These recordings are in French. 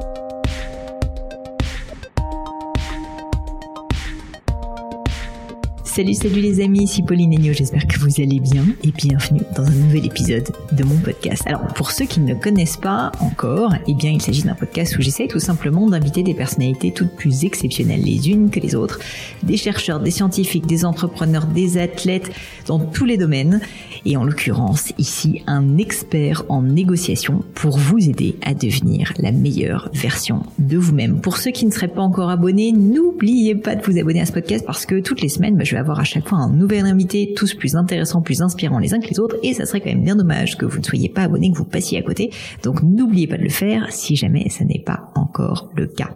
thank you Salut, salut les amis, ici Pauline Agneau, j'espère que vous allez bien et bienvenue dans un nouvel épisode de mon podcast. Alors pour ceux qui ne connaissent pas encore, eh bien il s'agit d'un podcast où j'essaie tout simplement d'inviter des personnalités toutes plus exceptionnelles les unes que les autres, des chercheurs, des scientifiques, des entrepreneurs, des athlètes dans tous les domaines et en l'occurrence ici un expert en négociation pour vous aider à devenir la meilleure version de vous-même. Pour ceux qui ne seraient pas encore abonnés, n'oubliez pas de vous abonner à ce podcast parce que toutes les semaines, bah, je vais avoir à chaque fois un nouvel invité, tous plus intéressants, plus inspirants les uns que les autres, et ça serait quand même bien dommage que vous ne soyez pas abonné, que vous passiez à côté. Donc n'oubliez pas de le faire si jamais ça n'est pas encore le cas.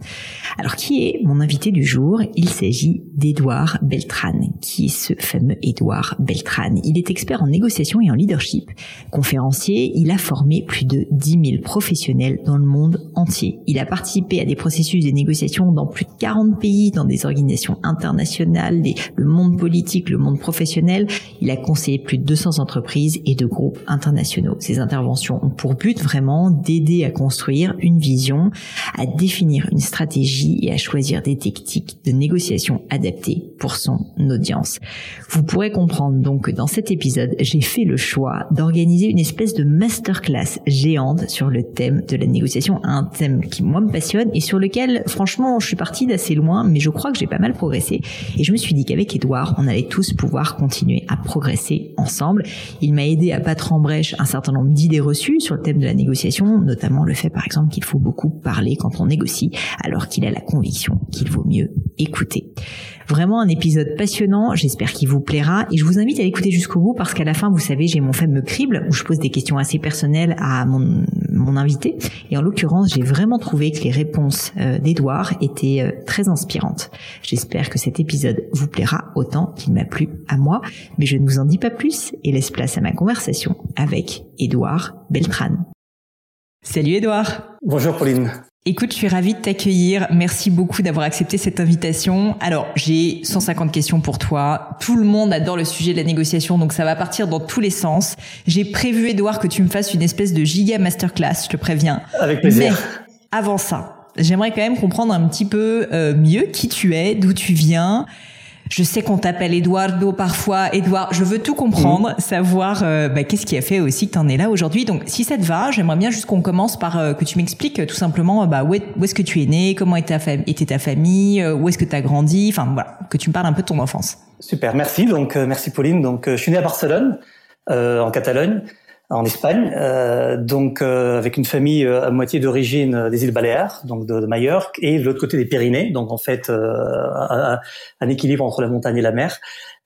Alors qui est mon invité du jour? Il s'agit d'Edouard Beltran. Qui est ce fameux Edouard Beltran Il est expert en négociation et en leadership. Conférencier, il a formé plus de 10 000 professionnels dans le monde entier. Il a participé à des processus de négociation dans plus de 40 pays, dans des organisations internationales, le monde politique, le monde professionnel. Il a conseillé plus de 200 entreprises et de groupes internationaux. Ses interventions ont pour but vraiment d'aider à construire une vision, à définir une stratégie et à choisir des techniques de négociation adaptées pour son audience. Vous pourrez comprendre donc que dans cet épisode, j'ai fait le choix d'organiser une espèce de masterclass géante sur le thème de la négociation, un thème qui moi me passionne et sur lequel franchement je suis partie d'assez loin, mais je crois que j'ai pas mal progressé. Et je me suis dit qu'avec Edouard, on allait tous pouvoir continuer à progresser ensemble. Il m'a aidé à battre en brèche un certain nombre d'idées reçues sur le thème de la négociation, notamment le fait par exemple qu'il faut beaucoup parler quand on négocie, alors qu'il a la conviction qu'il vaut mieux écouter. Vraiment un épisode passionnant, j'espère qu'il vous plaira et je vous invite à l'écouter jusqu'au bout parce qu'à la fin, vous savez, j'ai mon fameux crible où je pose des questions assez personnelles à mon, mon invité et en l'occurrence, j'ai vraiment trouvé que les réponses euh, d'Edouard étaient euh, très inspirantes. J'espère que cet épisode vous plaira autant qu'il m'a plu à moi, mais je ne vous en dis pas plus et laisse place à ma conversation avec Edouard Beltran. Salut Edouard Bonjour Pauline Écoute, je suis ravie de t'accueillir. Merci beaucoup d'avoir accepté cette invitation. Alors, j'ai 150 questions pour toi. Tout le monde adore le sujet de la négociation, donc ça va partir dans tous les sens. J'ai prévu, Edouard, que tu me fasses une espèce de giga masterclass, je te préviens. Avec plaisir. Mais avant ça, j'aimerais quand même comprendre un petit peu euh, mieux qui tu es, d'où tu viens, je sais qu'on t'appelle Eduardo parfois. Edouard, je veux tout comprendre, mm. savoir euh, bah, qu'est-ce qui a fait aussi que tu en es là aujourd'hui. Donc, si ça te va, j'aimerais bien juste qu'on commence par euh, que tu m'expliques euh, tout simplement bah, où, est, ce que tu es né, comment était ta, était ta famille, où est-ce que tu as grandi, enfin voilà, que tu me parles un peu de ton enfance. Super, merci. Donc, merci Pauline. Donc, je suis né à Barcelone, en Catalogne en Espagne, euh, donc euh, avec une famille euh, à moitié d'origine des îles Baléares, donc de, de Majorque, et de l'autre côté des Pyrénées, donc en fait un, un, équilibre entre la montagne et la mer.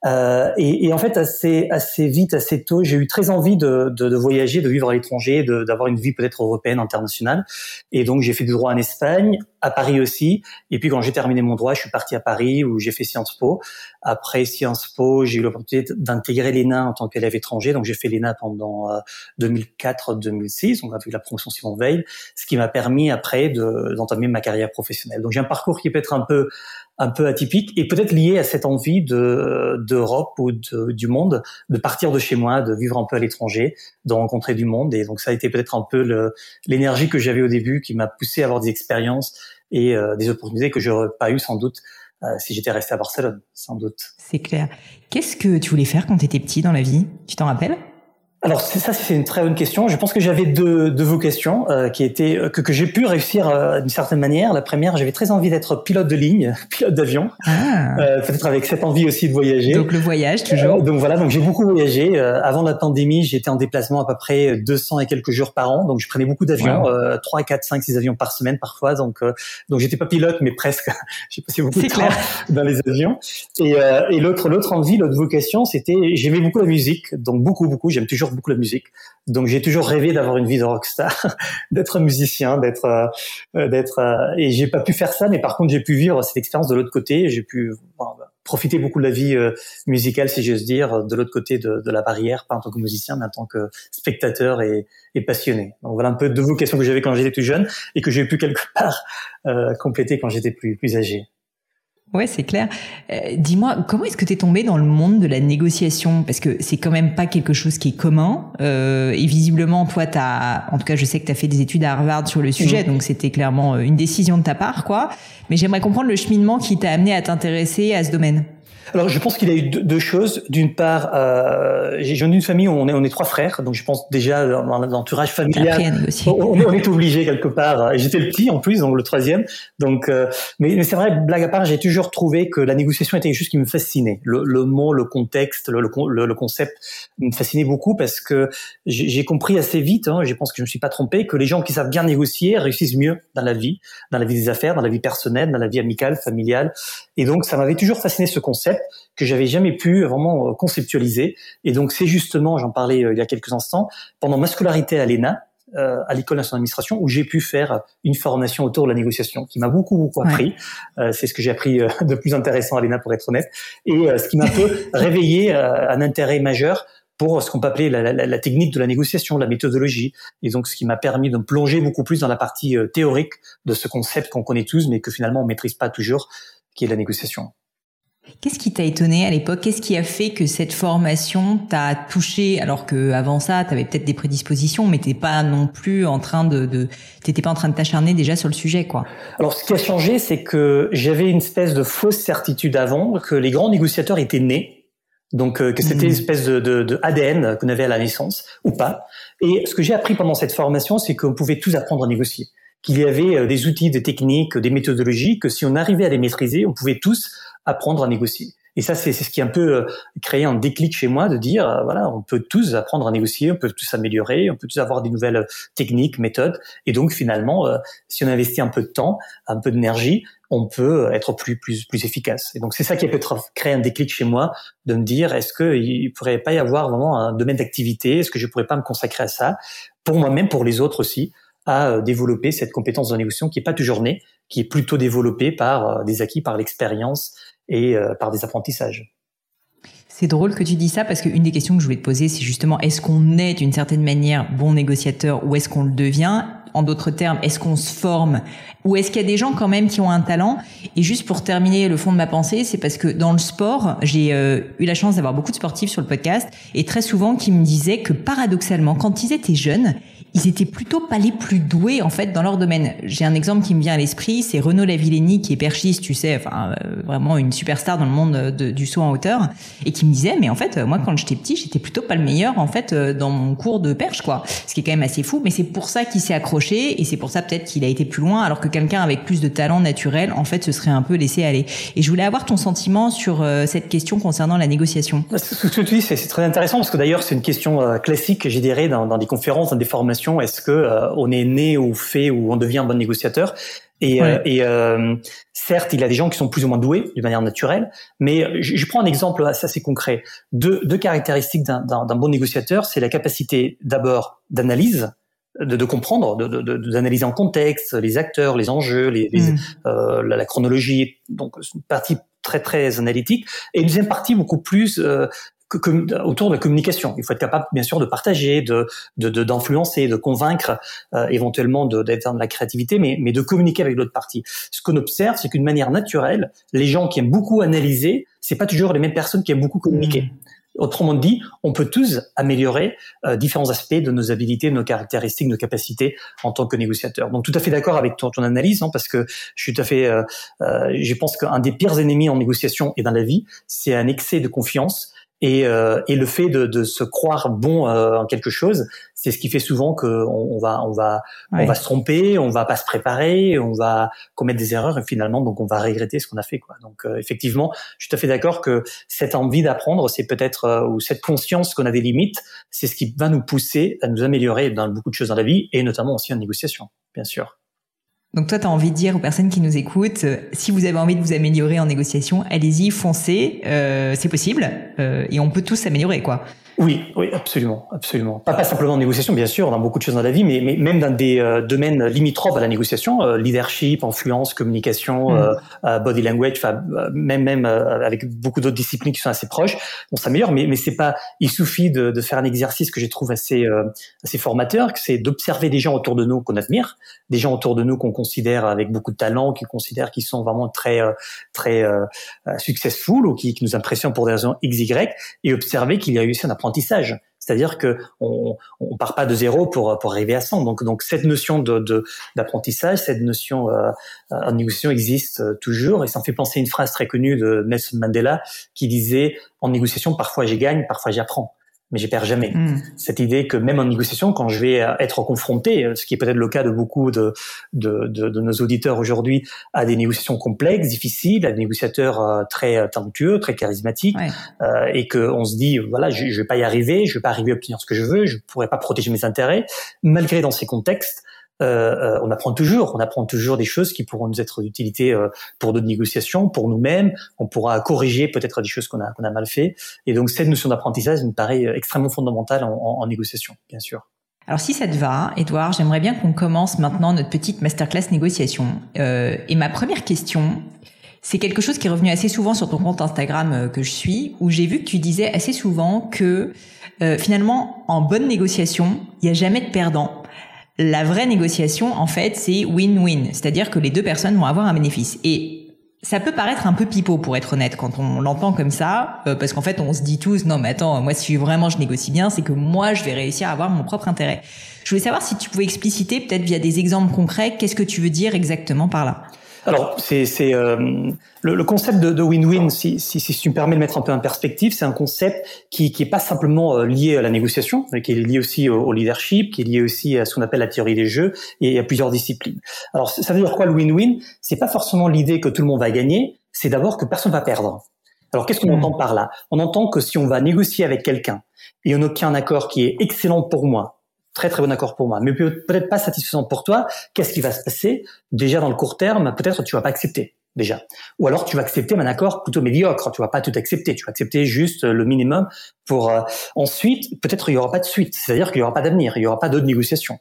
Euh, et, et, en fait, assez, assez vite, assez tôt, j'ai eu très envie de, de, de voyager, de vivre à l'étranger, d'avoir une vie peut-être européenne, internationale. Et donc, j'ai fait du droit en Espagne, à Paris aussi. Et puis, quand j'ai terminé mon droit, je suis parti à Paris où j'ai fait Sciences Po. Après Sciences Po, j'ai eu l'opportunité d'intégrer l'ENA en tant qu'élève étranger. Donc, j'ai fait l'ENA pendant 2004-2006. Euh, on a vu la promotion Simon Veil, ce qui m'a permis après d'entamer ma carrière professionnelle. Donc, j'ai un parcours qui peut être un peu un peu atypique et peut-être lié à cette envie de d'Europe ou de, du monde de partir de chez moi, de vivre un peu à l'étranger, de rencontrer du monde. Et donc ça a été peut-être un peu l'énergie que j'avais au début qui m'a poussé à avoir des expériences et euh, des opportunités que j'aurais pas eu sans doute euh, si j'étais resté à Barcelone, sans doute. C'est clair. Qu'est-ce que tu voulais faire quand tu étais petit dans la vie? Tu t'en rappelles? Alors ça, c'est une très bonne question. Je pense que j'avais deux, deux vocations euh, qui étaient euh, que, que j'ai pu réussir euh, d'une certaine manière. La première, j'avais très envie d'être pilote de ligne, pilote d'avion, ah. Euh, peut-être avec cette envie aussi de voyager. Donc le voyage toujours. donc voilà, donc j'ai beaucoup voyagé. avant la pandémie, j'étais en déplacement à peu près 200 et quelques jours par an, donc je prenais beaucoup d'avions, wow. 3, 4, 5, 6 avions par semaine parfois. Donc donc j'étais pas pilote, mais presque. j'ai passé beaucoup de temps dans les avions. Et, et l'autre l'autre envie, l'autre vocation, c'était j'aimais beaucoup la musique, donc beaucoup beaucoup. J'aime toujours beaucoup la musique. Donc j'ai toujours rêvé d'avoir une vie de rockstar, d'être musicien, d'être euh, d'être euh, et j'ai pas pu faire ça mais par contre j'ai pu vivre cette expérience de l'autre côté, j'ai pu profiter beaucoup de la vie euh, musicale si j'ose dire de l'autre côté de, de, la barrière, pas en tant que musicien mais en tant que spectateur et, passionné. Donc voilà un peu deux vocations que j'avais quand j'étais plus jeune et que j'ai pu quelque part euh, compléter quand j'étais plus plus âgé. Ouais, c'est clair. Euh, dis-moi, comment est-ce que tu es tombé dans le monde de la négociation? Parce que c'est quand même pas quelque chose qui est commun. Euh, et visiblement, toi, t'as, en tout cas, je sais que tu as fait des études à Harvard sur le sujet, mmh. donc c'était clairement euh, une décision de ta part, quoi. Mais j'aimerais comprendre le cheminement qui t'a amené à t'intéresser à ce domaine. Alors, je pense qu'il y a eu deux, choses. D'une part, euh, j'ai une famille où on est, on est trois frères, donc je pense déjà dans l'entourage familial, on, on, est obligé quelque part. J'étais le petit en plus, donc le troisième. Donc, euh, mais, mais c'est vrai, blague à part, j'ai toujours trouvé que la négociation était quelque chose qui me fascinait. Le, le mot, le contexte, le, le, le, concept me fascinait beaucoup parce que j'ai compris assez vite, hein, je pense que je me suis pas trompé, que les gens qui savent bien négocier réussissent mieux dans la vie, dans la vie des affaires, dans la vie personnelle, dans la vie amicale, familiale. Et donc, ça m'avait toujours fasciné ce concept que j'avais jamais pu vraiment euh, conceptualiser. Et donc c'est justement, j'en parlais euh, il y a quelques instants, pendant ma scolarité à l'ENA, euh, à l'école nationale d'administration, où j'ai pu faire une formation autour de la négociation, qui m'a beaucoup beaucoup appris. c'est ce que j'ai appris de plus intéressant à l'ENA pour être honnête, et ce qui m'a peu réveillé un intérêt majeur pour ce qu'on peut appeler la, la, la, technique de la négociation, la méthodologie, et donc ce qui m'a permis de me plonger beaucoup plus dans la partie théorique de ce concept qu'on connaît tous, mais que finalement on maîtrise pas toujours, qui est la négociation. Qu'est-ce qui t'a étonné à l'époque? Qu'est-ce qui a fait que cette formation t'a touché alors que avant ça, tu avais peut-être des prédispositions, mais t'es pas non plus en train de, de t'étais pas en train de t'acharner déjà sur le sujet, quoi? Alors, ce qui a changé, c'est que j'avais une espèce de fausse certitude avant que les grands négociateurs étaient nés, donc euh, que c'était une mmh. espèce de, de, de ADN qu'on avait à la naissance ou pas. Et ce que j'ai appris pendant cette formation, c'est qu'on pouvait tous apprendre à négocier qu'il y avait euh, des outils, des techniques, des méthodologies que si on arrivait à les maîtriser, on pouvait tous apprendre à négocier. Et ça, c'est ce qui a un peu euh, créé un déclic chez moi de dire, euh, voilà, on peut tous apprendre à négocier, on peut tous s'améliorer, on peut tous avoir des nouvelles techniques, méthodes. Et donc, finalement, si on investit un peu de temps, un peu d'énergie, on peut être plus plus plus efficace. Et donc, c'est ça qui a peut-être créé un déclic chez moi de me dire, est-ce qu'il pourrait pas y avoir vraiment un domaine d'activité? Est-ce que je pourrais pas me consacrer à ça? Pour moi-même, pour les autres aussi à euh, développer cette compétence de négociation qui est pas toujours née, qui est plutôt développée par euh, des acquis, par l'expérience et euh, par des apprentissages. C'est drôle que tu dis ça parce qu'une des questions que je voulais te poser, c'est justement est-ce qu'on est d'une certaine manière bon négociateur ou est-ce qu'on le devient? En d'autres termes, est-ce qu'on se forme? Ou est-ce qu'il y a des gens quand même qui ont un talent? Et juste pour terminer le fond de ma pensée, c'est parce que dans le sport, j'ai eu la chance d'avoir beaucoup de sportifs sur le podcast et très souvent qui me disaient que paradoxalement, quand ils étaient jeunes, ils étaient plutôt pas les plus doués en fait dans leur domaine. J'ai un exemple qui me vient à l'esprit, c'est Renaud Lavillenie qui est perchiste, tu sais, enfin euh, vraiment une superstar dans le monde du saut en hauteur, et qui me disait mais en fait moi quand j'étais petit j'étais plutôt pas le meilleur en fait euh, dans mon cours de perche quoi, ce qui est quand même assez fou, mais c'est pour ça qu'il s'est accroché et c'est pour ça peut-être qu'il a été plus loin alors que quelqu'un avec plus de talent naturel en fait se serait un peu laissé aller. Et je voulais avoir ton sentiment sur euh, cette question concernant la négociation. Ce que tu dis c'est très intéressant parce que d'ailleurs c'est une question classique, j'ai dirais dans, dans des conférences, dans des formations est-ce que euh, on est né ou fait ou on devient un bon négociateur? Et, euh, et euh, certes, il y a des gens qui sont plus ou moins doués de manière naturelle, mais je, je prends un exemple assez concret. Deux, deux caractéristiques d'un bon négociateur, c'est la capacité d'abord d'analyse, de, de, comprendre, d'analyser de, de, en contexte les acteurs, les enjeux, les, mm. euh, la, la, chronologie. Donc, une partie très très analytique. Et une deuxième partie beaucoup plus euh, autour de la communication. Il faut être capable, bien sûr, de partager, de d'influencer, de, de, convaincre, euh, éventuellement d'être dans de la créativité, mais, mais de communiquer avec l'autre partie. Ce qu'on observe, c'est qu'une manière naturelle, les gens qui aiment beaucoup analyser, c'est pas toujours les mêmes personnes qui aiment beaucoup communiquer. Mmh. Autrement dit, on peut tous améliorer euh, différents aspects de nos habilités, de nos caractéristiques, de nos capacités en tant que négociateur. Donc, tout à fait d'accord avec ton, ton analyse, hein, parce que je suis tout à fait, euh, euh, je pense qu'un des pires ennemis en négociation et dans la vie, c'est un excès de confiance et, euh, et, le fait de, de se croire bon euh, en quelque chose, c'est ce qui fait souvent qu'on on va, on va, on va se tromper, on va pas se préparer, on va commettre des erreurs et finalement donc on va regretter ce qu'on a fait quoi. Donc euh, effectivement, je suis tout à fait d'accord que cette envie d'apprendre, c'est peut-être euh, ou cette conscience qu'on a des limites, c'est ce qui va nous pousser à nous améliorer dans beaucoup de choses dans la vie et notamment aussi en négociation, bien sûr. Donc toi, tu as envie de dire aux personnes qui nous écoutent, euh, si vous avez envie de vous améliorer en négociation, allez-y, foncez, euh, c'est possible, euh, et on peut tous s'améliorer, quoi. Oui, oui, absolument, absolument. Pas, pas simplement en négociation, bien sûr, on a beaucoup de choses dans la vie, mais, mais même dans des euh, domaines limitrophes à la négociation, euh, leadership, influence, communication, mm. euh, body language, enfin même même avec beaucoup d'autres disciplines qui sont assez proches, on s'améliore. Mais mais c'est pas, il suffit de, de faire un exercice que je trouve assez assez formateur, que c'est d'observer des gens autour de nous qu'on admire, des gens autour de nous qu'on considère avec beaucoup de talent, qui considèrent qu'ils sont vraiment très très successful ou qui, qui nous impressionnent pour des raisons x y, et observer qu'il y a eu aussi un apprentissage. C'est-à-dire que on, part pas de zéro pour pour arriver à 100. Donc donc cette notion de d'apprentissage, cette notion euh, en négociation existe euh, toujours. Et ça me fait penser à une phrase très connue de Nelson Mandela qui disait en négociation parfois j'y gagne, parfois j'apprends mais j'y perds jamais. Hmm. Cette idée que même en négociation, quand je vais être confronté, ce qui est peut-être le cas de beaucoup de, de, de, de nos auditeurs aujourd'hui, à des négociations complexes, difficiles, à des négociateurs euh, très euh, talentueux, très charismatiques, euh, et qu'on se dit, voilà, je, je vais pas y arriver, je vais pas arriver à obtenir ce que je veux, je pourrais pas protéger mes intérêts, malgré dans ces contextes, euh, euh, on apprend toujours, on apprend toujours des choses qui pourront nous être d'utilité euh, pour d'autres négociations, pour nous-mêmes. On pourra corriger peut-être des choses qu'on a, a mal fait. Et donc cette notion d'apprentissage me paraît extrêmement fondamentale en, en, négociation, bien sûr. Alors si ça te va, Edouard, j'aimerais bien qu'on commence maintenant notre petite masterclass négociation. Euh, et ma première question, c'est quelque chose qui est revenu assez souvent sur ton compte Instagram que je suis, où j'ai vu que tu disais assez souvent que euh, finalement, en bonne négociation, il n'y a jamais de perdant. La vraie négociation, en fait, c'est win-win, c'est-à-dire que les deux personnes vont avoir un bénéfice. Et ça peut paraître un peu pipeau pour être honnête quand on l'entend comme ça, euh, parce qu'en fait on se dit tous non mais attends moi si vraiment je négocie bien c'est que moi je vais réussir à avoir mon propre intérêt. Je voulais savoir si tu pouvais expliciter peut-être via des exemples concrets qu'est-ce que tu veux dire exactement par là? Alors, c'est euh, le, concept de win-win, si, si, si, tu me permets de mettre un peu en perspective, c'est un concept qui qui est pas simplement euh, lié à la négociation, mais qui est lié aussi au, leadership, qui est lié aussi à ce qu'on appelle la théorie des jeux et à plusieurs disciplines. Alors, ça veut dire quoi le win-win? C'est pas forcément l'idée que tout le monde va gagner, c'est d'abord que personne va perdre. Alors, qu'est-ce qu'on hmm. entend par là? On entend que si on va négocier avec quelqu'un et on obtient un accord qui est excellent pour moi, très très bon accord pour moi, mais peut-être pas satisfaisant pour toi, qu'est-ce qui va se passer Déjà dans le court terme, peut-être tu vas pas accepter déjà. Ou alors tu vas accepter un accord plutôt médiocre, tu vas pas tout accepter, tu vas accepter juste le minimum pour euh, ensuite peut-être il y aura pas de suite, c'est-à-dire qu'il y aura pas d'avenir, il y aura pas d'autres négociations.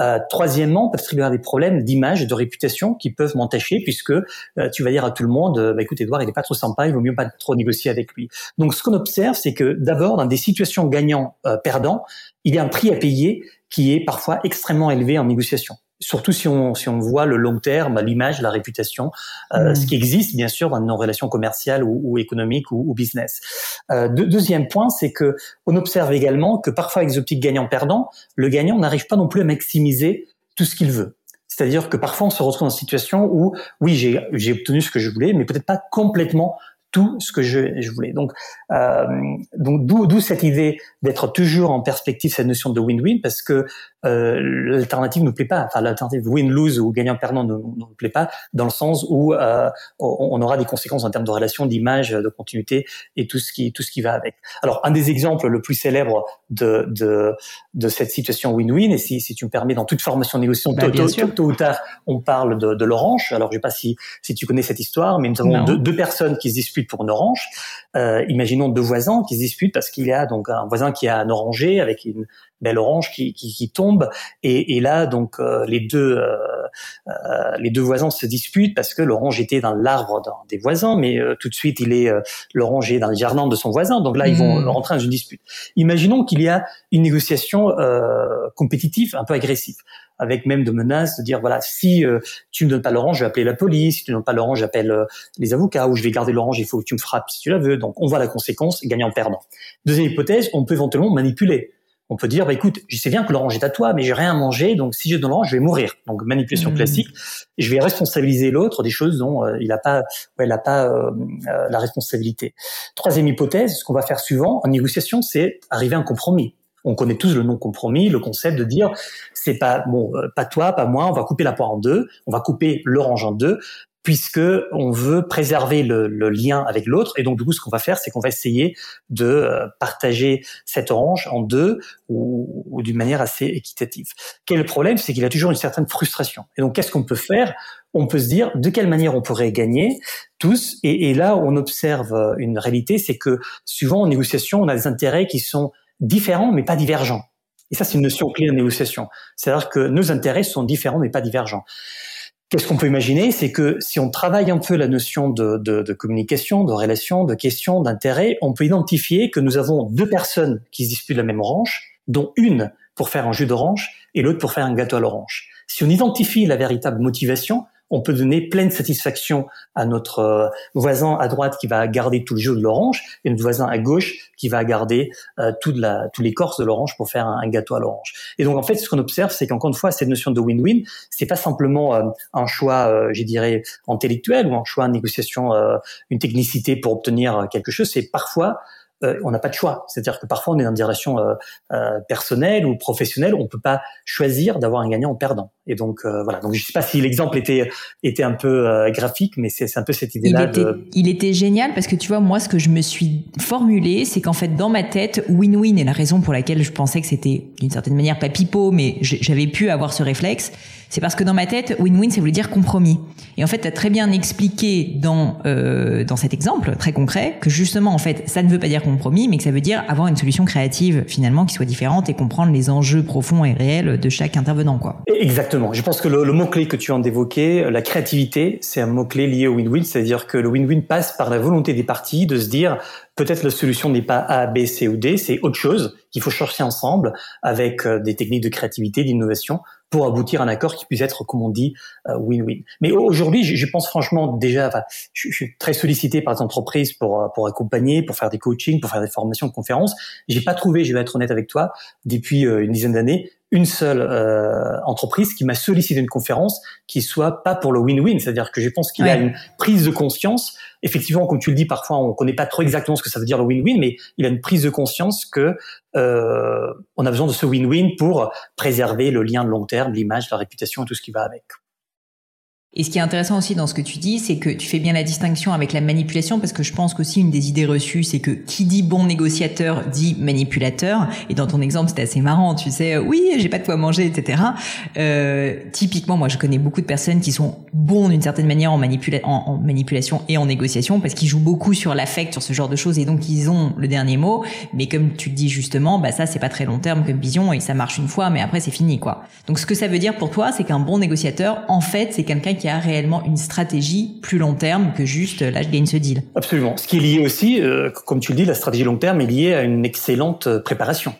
Euh, troisièmement, peut-être il y aura des problèmes d'image, de réputation qui peuvent m'entacher puisque euh, tu vas dire à tout le monde, bah, écoute Edouard, il est pas trop sympa, il vaut mieux pas trop négocier avec lui. Donc ce qu'on observe, c'est que d'abord dans des situations gagnant-perdant, il y a un prix à payer qui est parfois extrêmement élevé en négociation surtout si on, si on voit le long terme, l'image, la réputation, euh, mm. ce qui existe bien sûr dans nos relations commerciales ou, ou économiques ou, ou business. Euh, deuxième point, c'est que on observe également que parfois avec les optiques gagnant-perdant, le gagnant n'arrive pas non plus à maximiser tout ce qu'il veut. C'est-à-dire que parfois on se retrouve dans une situation où oui j'ai obtenu ce que je voulais, mais peut-être pas complètement tout ce que je, je voulais. Donc, euh, donc d'où cette idée d'être toujours en perspective cette notion de win-win parce que euh, l'alternative ne nous plaît pas. Enfin, l'alternative win-lose ou gagnant-perdant ne nous plaît pas dans le sens où euh, on, aura des conséquences en termes de relations, d'image, de continuité et tout ce qui tout ce qui va avec. Alors, un des exemples le plus célèbre de de, de cette situation win-win et si, si tu me permets dans toute formation négociation bah, tôt, ou tard on parle de, de l'orange. Alors, je sais pas si si tu connais cette histoire, mais nous avons deux, deux, personnes qui se disputent pour une orange. Euh, imaginons deux voisins qui se disputent parce qu'il y a donc un voisin qui a un oranger avec une belle orange qui, qui, qui tombe. Et, et, là donc euh, les deux euh, euh, les deux voisins se disputent parce que l'orange était dans l'arbre des voisins mais euh, tout de suite il est l'orange est dans le jardin de son voisin. Donc là ils vont mmh. rentrer dans une dispute. Imaginons qu'il y a une négociation compétitive un peu agressive avec même de menaces de dire voilà si tu me donnes pas l'orange je vais appeler la police. Si tu ne donnes pas l'orange j'appelle les avocats ou je vais garder l'orange il faut que tu me frappes si tu la veux donc on voit la conséquence gagnant perdant deuxième hypothèse on peut éventuellement manipuler on peut dire, bah, écoute, je sais bien que l'orange est à toi, mais j'ai rien à manger, donc si je donne l'orange, je vais mourir. Donc manipulation mmh. classique. Je vais responsabiliser l'autre des choses dont euh, il n'a pas, ouais, il a pas euh, euh, la responsabilité. Troisième hypothèse, ce qu'on va faire souvent en négociation, c'est arriver à un compromis. On connaît tous le non compromis, le concept de dire c'est pas bon, pas toi, pas moi, on va couper la poire en deux, on va couper l'orange en deux puisque on veut préserver le, lien avec l'autre. Et donc, du coup, ce qu'on va faire, c'est qu'on va essayer de euh, partager cette orange en deux ou, d'une manière assez équitative. Quel est le problème? C'est qu'il y a toujours une certaine frustration. Et donc, qu'est-ce qu'on peut faire? On peut se dire de quelle manière on pourrait gagner tous? Et, et là, on observe une réalité, c'est que souvent en négociation, on a des intérêts qui sont différents mais pas divergents. Et ça, c'est une notion clé en négociation. C'est-à-dire que nos intérêts sont différents mais pas divergents. Qu'est-ce qu'on peut imaginer? C'est que si on travaille un peu la notion de, communication, de relation, de question, d'intérêt, on peut identifier que nous avons deux personnes qui se disputent la même orange, dont une pour faire un jus d'orange et l'autre pour faire un gâteau à l'orange. Si on identifie la véritable motivation, on peut donner pleine satisfaction à notre euh, voisin à droite qui va garder tout le jus de l'orange et notre voisin à gauche qui va garder euh, toute la, de l'orange pour faire un, gâteau à l'orange. Et donc en fait, ce qu'on observe, c'est qu'encore une fois, cette notion de win-win, c'est pas simplement euh, un choix, euh, je dirais, intellectuel ou un choix, une négociation, une technicité pour obtenir quelque chose. C'est parfois euh, on n'a pas de choix. C'est-à-dire que parfois on est dans une direction euh, euh, personnelle ou professionnelle, on peut pas choisir d'avoir un gagnant en perdant. Et donc voilà. Donc je sais pas si l'exemple était était un peu graphique, mais c'est un peu cette idée-là. Il, était, il était génial parce que tu vois moi ce que je me suis formulé, c'est qu'en fait dans ma tête win-win et la raison pour laquelle je pensais que c'était d'une certaine manière pas pipeau, mais j'avais pu avoir ce réflexe c'est parce que dans ma tête, win-win, ça voulait dire compromis. Et en fait, tu as très bien expliqué dans euh, dans cet exemple très concret que justement, en fait, ça ne veut pas dire compromis, mais que ça veut dire avoir une solution créative finalement qui soit différente et comprendre les enjeux profonds et réels de chaque intervenant, quoi. Exactement. Je pense que le, mot clé que tu viens d'évoquer, la créativité, c'est un mot clé lié au win-win, c'est-à-dire que le win-win passe par la volonté des parties de se dire peut-être la solution n'est pas A, B, C ou D, c'est autre chose qu'il faut chercher ensemble avec euh, des techniques de créativité, d'innovation pour aboutir à un accord qui puisse être, comme on dit, euh, win-win. Mais aujourd'hui, je, pense franchement déjà, enfin, je, suis très sollicité par des entreprises pour euh, pour accompagner, pour faire des coachings, pour faire des formations, de conférences. J'ai pas trouvé, je vais être honnête avec toi, depuis une dizaine d'années, une seule euh, entreprise qui m'a sollicité une conférence qui soit pas pour le win-win, c'est-à-dire que je pense qu'il y a une prise de conscience. Effectivement, comme tu le dis, parfois on connaît pas trop exactement ce que ça veut dire le win-win, mais il y a une prise de conscience que euh, on a besoin de ce win-win pour préserver le lien de long terme, l'image, la réputation et tout ce qui va avec. Et ce qui est intéressant aussi dans ce que tu dis, c'est que tu fais bien la distinction avec la manipulation, parce que je pense qu'aussi une des idées reçues, c'est que qui dit bon négociateur dit manipulateur. Et dans ton exemple, c'était assez marrant, tu sais, oui, j'ai pas de quoi manger, etc. Euh, typiquement, moi, je connais beaucoup de personnes qui sont bons d'une certaine manière en, manipula en, manipulation et en négociation, parce qu'ils jouent beaucoup sur l'affect, sur ce genre de choses, et donc ils ont le dernier mot. Mais comme tu le dis justement, bah ça, c'est pas très long terme comme vision, et ça marche une fois, mais après, c'est fini, quoi. Donc, ce que ça veut dire pour toi, c'est qu'un bon négociateur, en fait, c'est quelqu'un qui y a réellement une stratégie plus long terme que juste là je gagne ce deal. Absolument. Ce qui est lié aussi, euh, comme tu le dis, la stratégie long terme est liée à une excellente euh, préparation.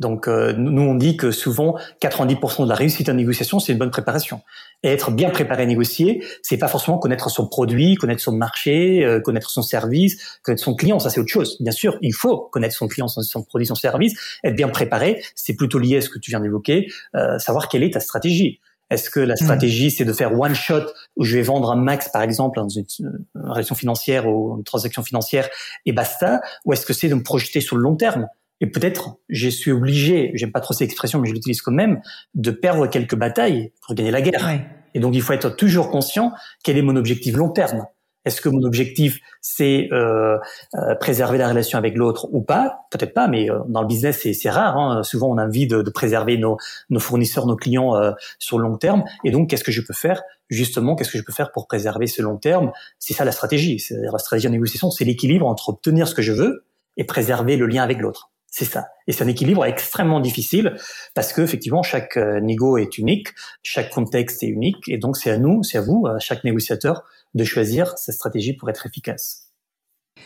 Donc euh, nous on dit que souvent 90% de la réussite en négociation c'est une bonne préparation. Et être bien préparé à négocier, c'est pas forcément connaître son produit, connaître son marché, connaître son service, connaître son client, ça c'est autre chose. Bien sûr, il faut connaître son client, son produit, son service, être bien préparé, c'est plutôt lié à ce que tu viens d'évoquer, savoir quelle est ta stratégie. Est-ce que la hmm. stratégie, c'est de faire one shot où je vais vendre un max, par exemple, dans une, relation financière ou une transaction financière et basta, ou est-ce que c'est de me projeter sur le long terme? Et peut-être, je suis obligé, j'aime pas trop cette expression, mais je l'utilise quand même, de perdre quelques batailles pour gagner la guerre. Et donc, il faut être toujours conscient quel est mon objectif long terme. Est-ce que mon objectif c'est euh, euh, préserver la relation avec l'autre ou pas? Peut-être pas, mais euh, dans le business c'est rare. Hein. Souvent on a envie de, de préserver nos, nos, fournisseurs, nos clients euh, sur le long terme. Et donc qu'est-ce que je peux faire? Justement, qu'est-ce que je peux faire pour préserver ce long terme? C'est ça la stratégie. La stratégie en négociation, c'est l'équilibre entre obtenir ce que je veux et préserver le lien avec l'autre. C'est ça. Et c'est un équilibre extrêmement difficile parce que effectivement chaque négo est unique, chaque contexte est unique, et donc c'est à nous, c'est à vous, à chaque négociateur de choisir sa stratégie pour être efficace.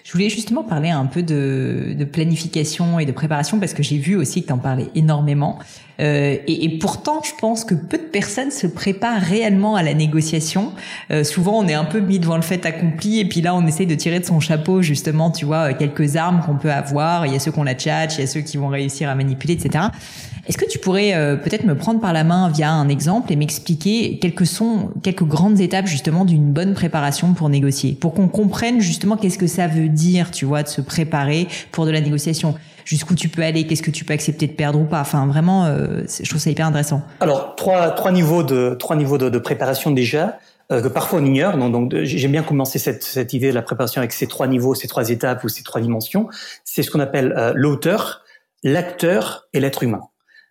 Je voulais justement parler un peu de, de planification et de préparation parce que j'ai vu aussi que tu en parlais énormément. Euh, et, et, pourtant, je pense que peu de personnes se préparent réellement à la négociation. Euh, souvent, on est un peu mis devant le fait accompli et puis là, on essaye de tirer de son chapeau justement, tu vois, quelques armes qu'on peut avoir. Il y a ceux qu'on la tchatch, il y a ceux qui vont réussir à manipuler, etc. Est-ce que tu pourrais euh, peut-être me prendre par la main via un exemple et m'expliquer quelles sont quelques grandes étapes justement d'une bonne préparation pour négocier, pour qu'on comprenne justement qu'est-ce que ça veut dire, tu vois, de se préparer pour de la négociation jusqu'où tu peux aller, qu'est-ce que tu peux accepter de perdre ou pas. Enfin, vraiment, euh, je trouve ça hyper intéressant. Alors, trois, trois niveaux de trois niveaux de, préparation déjà euh, que parfois on ignore. Donc, j'aime bien commencer cette, cette idée de la préparation avec ces trois niveaux, ces trois étapes ou ces trois dimensions. C'est ce qu'on appelle l'auteur, l'acteur et l'être humain.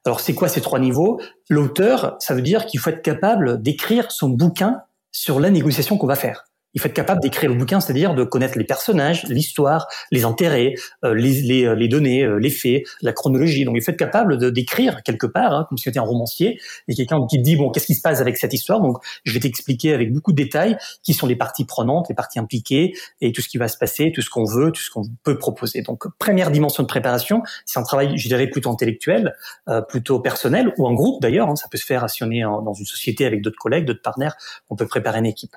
Alors c'est quoi ces trois niveaux? L'auteur, ça veut dire qu'il faut être capable d'écrire son bouquin sur la négociation qu'on va faire. Il faut être capable d'écrire le bouquin, c'est-à-dire de connaître les personnages, l'histoire, les intérêts, euh, les, les, euh, les, données, euh, les faits, la chronologie. Donc il faut être capable de d'écrire quelque part, hein, comme si c'était un romancier, et quelqu'un qui te dit bon, qu'est-ce qui se passe avec cette histoire? Donc je vais t'expliquer avec beaucoup de détails qui sont les parties prenantes, les parties impliquées, et tout ce qui va se passer, tout ce qu'on veut, tout ce qu'on peut proposer. Donc première dimension de préparation, c'est un travail, je dirais, plutôt intellectuel, plutôt personnel, ou en groupe d'ailleurs. Hein, ça peut se faire si on est dans une société avec d'autres collègues, d'autres partenaires, on peut préparer une équipe.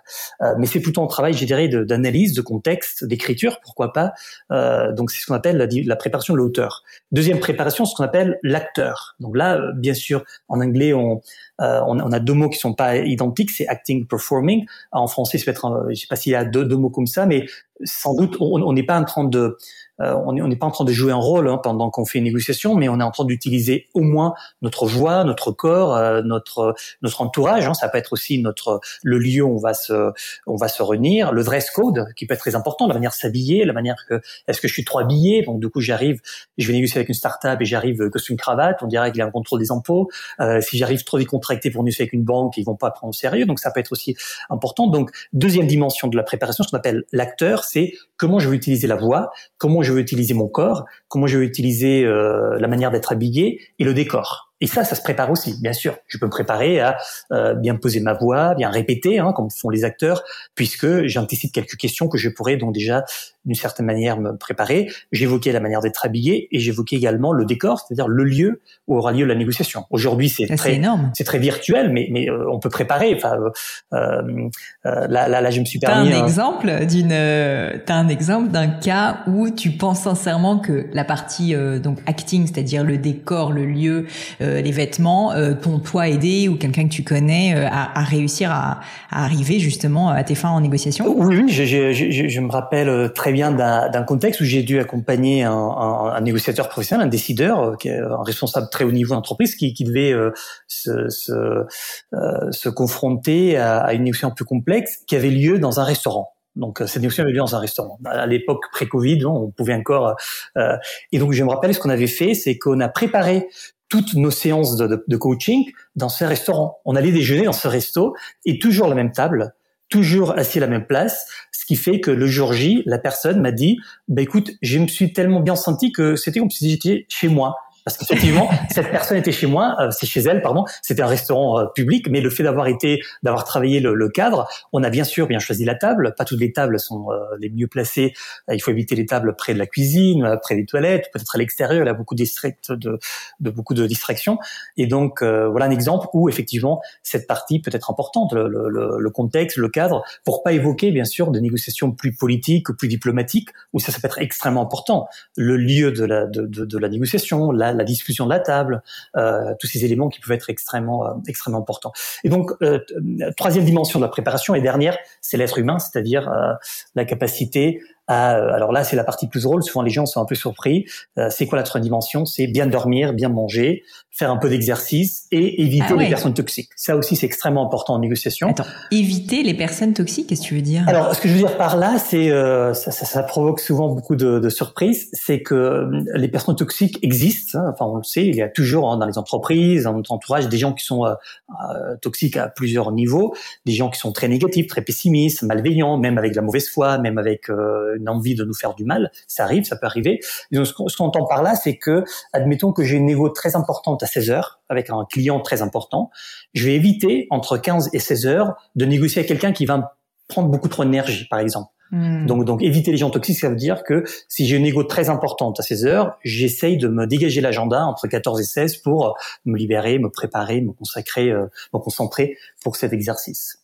mais c'est plutôt travail, je dirais, d'analyse, de, contexte, d'écriture, pourquoi pas. Euh, donc c'est ce qu'on appelle la, préparation de l'auteur. Deuxième préparation, ce qu'on appelle l'acteur. Donc là, euh, bien sûr, en anglais, on, euh, on, a deux mots qui sont pas identiques, c'est acting, performing. En français, ça peut être, je sais pas s'il y a deux, deux mots comme ça, mais sans doute, on n'est pas en train de euh, on n'est pas en train de jouer un rôle hein, pendant qu'on fait une négociation, mais on est en train d'utiliser au moins notre voix, notre corps, euh, notre notre entourage. Hein, ça peut être aussi notre le lieu où on va se on va se réunir, le dress code qui peut être très important, la manière de s'habiller, la manière que est-ce que je suis trop habillé, donc du coup j'arrive, je vais négocier avec une start-up et j'arrive costume cravate, on dirait qu'il y a un contrôle des impôts. Euh, si j'arrive trop décontracté pour négocier avec une banque, ils vont pas prendre au sérieux, donc ça peut être aussi important. Donc deuxième dimension de la préparation, ce qu'on appelle l'acteur, c'est comment je vais utiliser la voix, comment je veux utiliser mon corps, comment je veux utiliser euh, la manière d'être habillé et le décor. Et ça, ça se prépare aussi, bien sûr. Je peux me préparer à euh, bien poser ma voix, bien répéter, hein, comme font les acteurs, puisque j'anticipe quelques questions que je pourrais donc déjà d'une certaine manière me préparer. J'évoquais la manière d'être habillé et j'évoquais également le décor, c'est-à-dire le lieu où aura lieu la négociation. Aujourd'hui, c'est très, c'est très virtuel, mais, mais euh, on peut préparer. Enfin, euh, euh, là, là, là, je me suis permis. T'as un exemple d'une, t'as un exemple d'un cas où tu penses sincèrement que la partie donc acting, c'est-à-dire le décor, le lieu, les vêtements, t'ont toi aidé ou quelqu'un que tu connais à, à, réussir à, à, arriver justement à tes fins en négociation? Oui, oui, je, je, je, je me rappelle très bien d'un contexte où j'ai dû accompagner un, un, un, négociateur professionnel, un décideur, euh, un responsable très haut niveau d'entreprise, qui, qui, devait euh, se, se, euh, se, confronter à, à, une négociation peu complexe qui avait lieu dans un restaurant. Donc cette négociation avait lieu dans un restaurant. À l'époque pré-Covid, on pouvait encore. Euh, et donc je me rappelle ce qu'on avait fait, c'est qu'on a préparé toutes nos séances de, de, coaching dans ce restaurant. On allait déjeuner dans ce resto et toujours la même table, toujours assis à la même place, ce qui fait que le jour J, la personne m'a dit, bah écoute, je me suis tellement bien senti que c'était comme si j'étais chez moi. Parce qu'effectivement, cette personne était chez moi, euh, c'est chez elle, pardon. C'était un restaurant euh, public, mais le fait d'avoir été, d'avoir travaillé le, le, cadre, on a bien sûr bien choisi la table. Pas toutes les tables sont euh, les mieux placées. il faut éviter les tables près de la cuisine, près des toilettes, peut-être à l'extérieur. Il y a beaucoup de, de, beaucoup de distractions. Et donc voilà un exemple où effectivement cette partie peut être importante, le, le, le, contexte, le cadre, pour pas évoquer bien sûr de négociations plus politiques ou plus diplomatiques, où ça ça peut être extrêmement important. Le lieu de la de, de la négociation, la la discussion de la table, euh, tous ces éléments qui peuvent être extrêmement, euh, extrêmement importants. Et donc, euh, troisième dimension de la préparation et dernière, c'est l'être humain, c'est-à-dire la capacité alors là, c'est la partie plus drôle. Souvent, les gens sont un peu surpris. c'est quoi la troisième dimension? C'est bien dormir, bien manger, faire un peu d'exercice et éviter ah les personnes toxiques. Ça aussi, c'est extrêmement important en négociation. Attends, éviter les personnes toxiques, qu'est-ce que tu veux dire? Alors, ce que je veux dire par là, c'est euh, ça, ça, ça, provoque souvent beaucoup de, de surprises. C'est que euh, les personnes toxiques existent. Hein. enfin, on le sait, il y a toujours hein, dans les entreprises, dans notre entourage, des gens qui sont euh, euh, toxiques à plusieurs niveaux, des gens qui sont très négatifs, très pessimistes, malveillants, même avec de la mauvaise foi, même avec une envie de nous faire du mal. Ça arrive, ça peut arriver. Et donc, ce qu'on entend par là, c'est que, admettons que j'ai une négo très importante à 16 heures avec un client très important, je vais éviter entre 15 et 16 heures de négocier avec quelqu'un qui va prendre beaucoup trop d'énergie, par exemple. Hmm. Donc, donc éviter les gens toxiques, ça veut dire que si j'ai une égo très importante à 16 heures, j'essaye de me dégager l'agenda entre 14 et 16 pour me libérer, me préparer, me consacrer, euh, me concentrer pour cet exercice.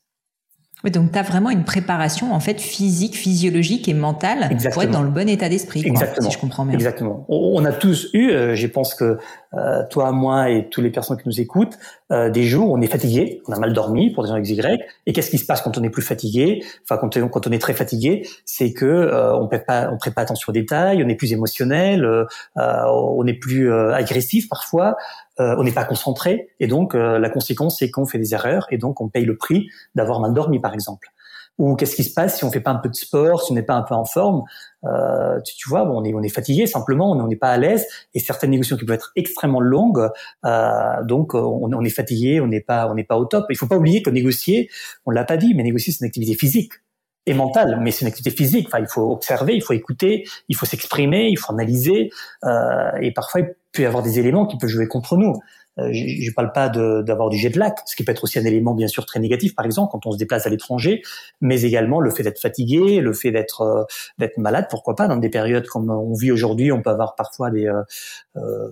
Oui, donc tu as vraiment une préparation en fait physique, physiologique et mentale pour être dans le bon état d'esprit, si je comprends bien. Exactement. On a tous eu, euh, je pense que euh, toi, moi et toutes les personnes qui nous écoutent, euh, des jours on est fatigué, on a mal dormi pour des raisons XY. Et qu'est-ce qui se passe quand on est plus fatigué Enfin, quand, on, est très fatigué, c'est que euh, on prête pas, on prête pas attention aux détails, on est plus émotionnel, euh, on est plus agressif parfois, on n'est pas concentré. Et donc, la conséquence, c'est qu'on fait des erreurs et donc on paye le prix d'avoir mal dormi, par exemple. Ou qu'est-ce qui se passe si on fait pas un peu de sport, si on n'est pas un peu en forme? Euh, tu, tu, vois, bon, on est on est fatigué simplement, on n'est pas à l'aise et certaines négociations qui peuvent être extrêmement longues, euh, donc on, on, est fatigué, on n'est pas on n'est pas au top. Il faut pas oublier que négocier, on l'a pas dit, mais négocier c'est une activité physique. et mentale, mais c'est une activité physique. Enfin, il faut observer, il faut écouter, il faut s'exprimer, il faut analyser, euh, et parfois il peut y avoir des éléments qui peuvent jouer contre nous. Euh, je ne parle pas d'avoir du jet lag, ce qui peut être aussi un élément bien sûr très négatif, par exemple quand on se déplace à l'étranger, mais également le fait d'être fatigué, le fait d'être euh, d'être malade, pourquoi pas dans des périodes comme on vit aujourd'hui, on peut avoir parfois des euh, euh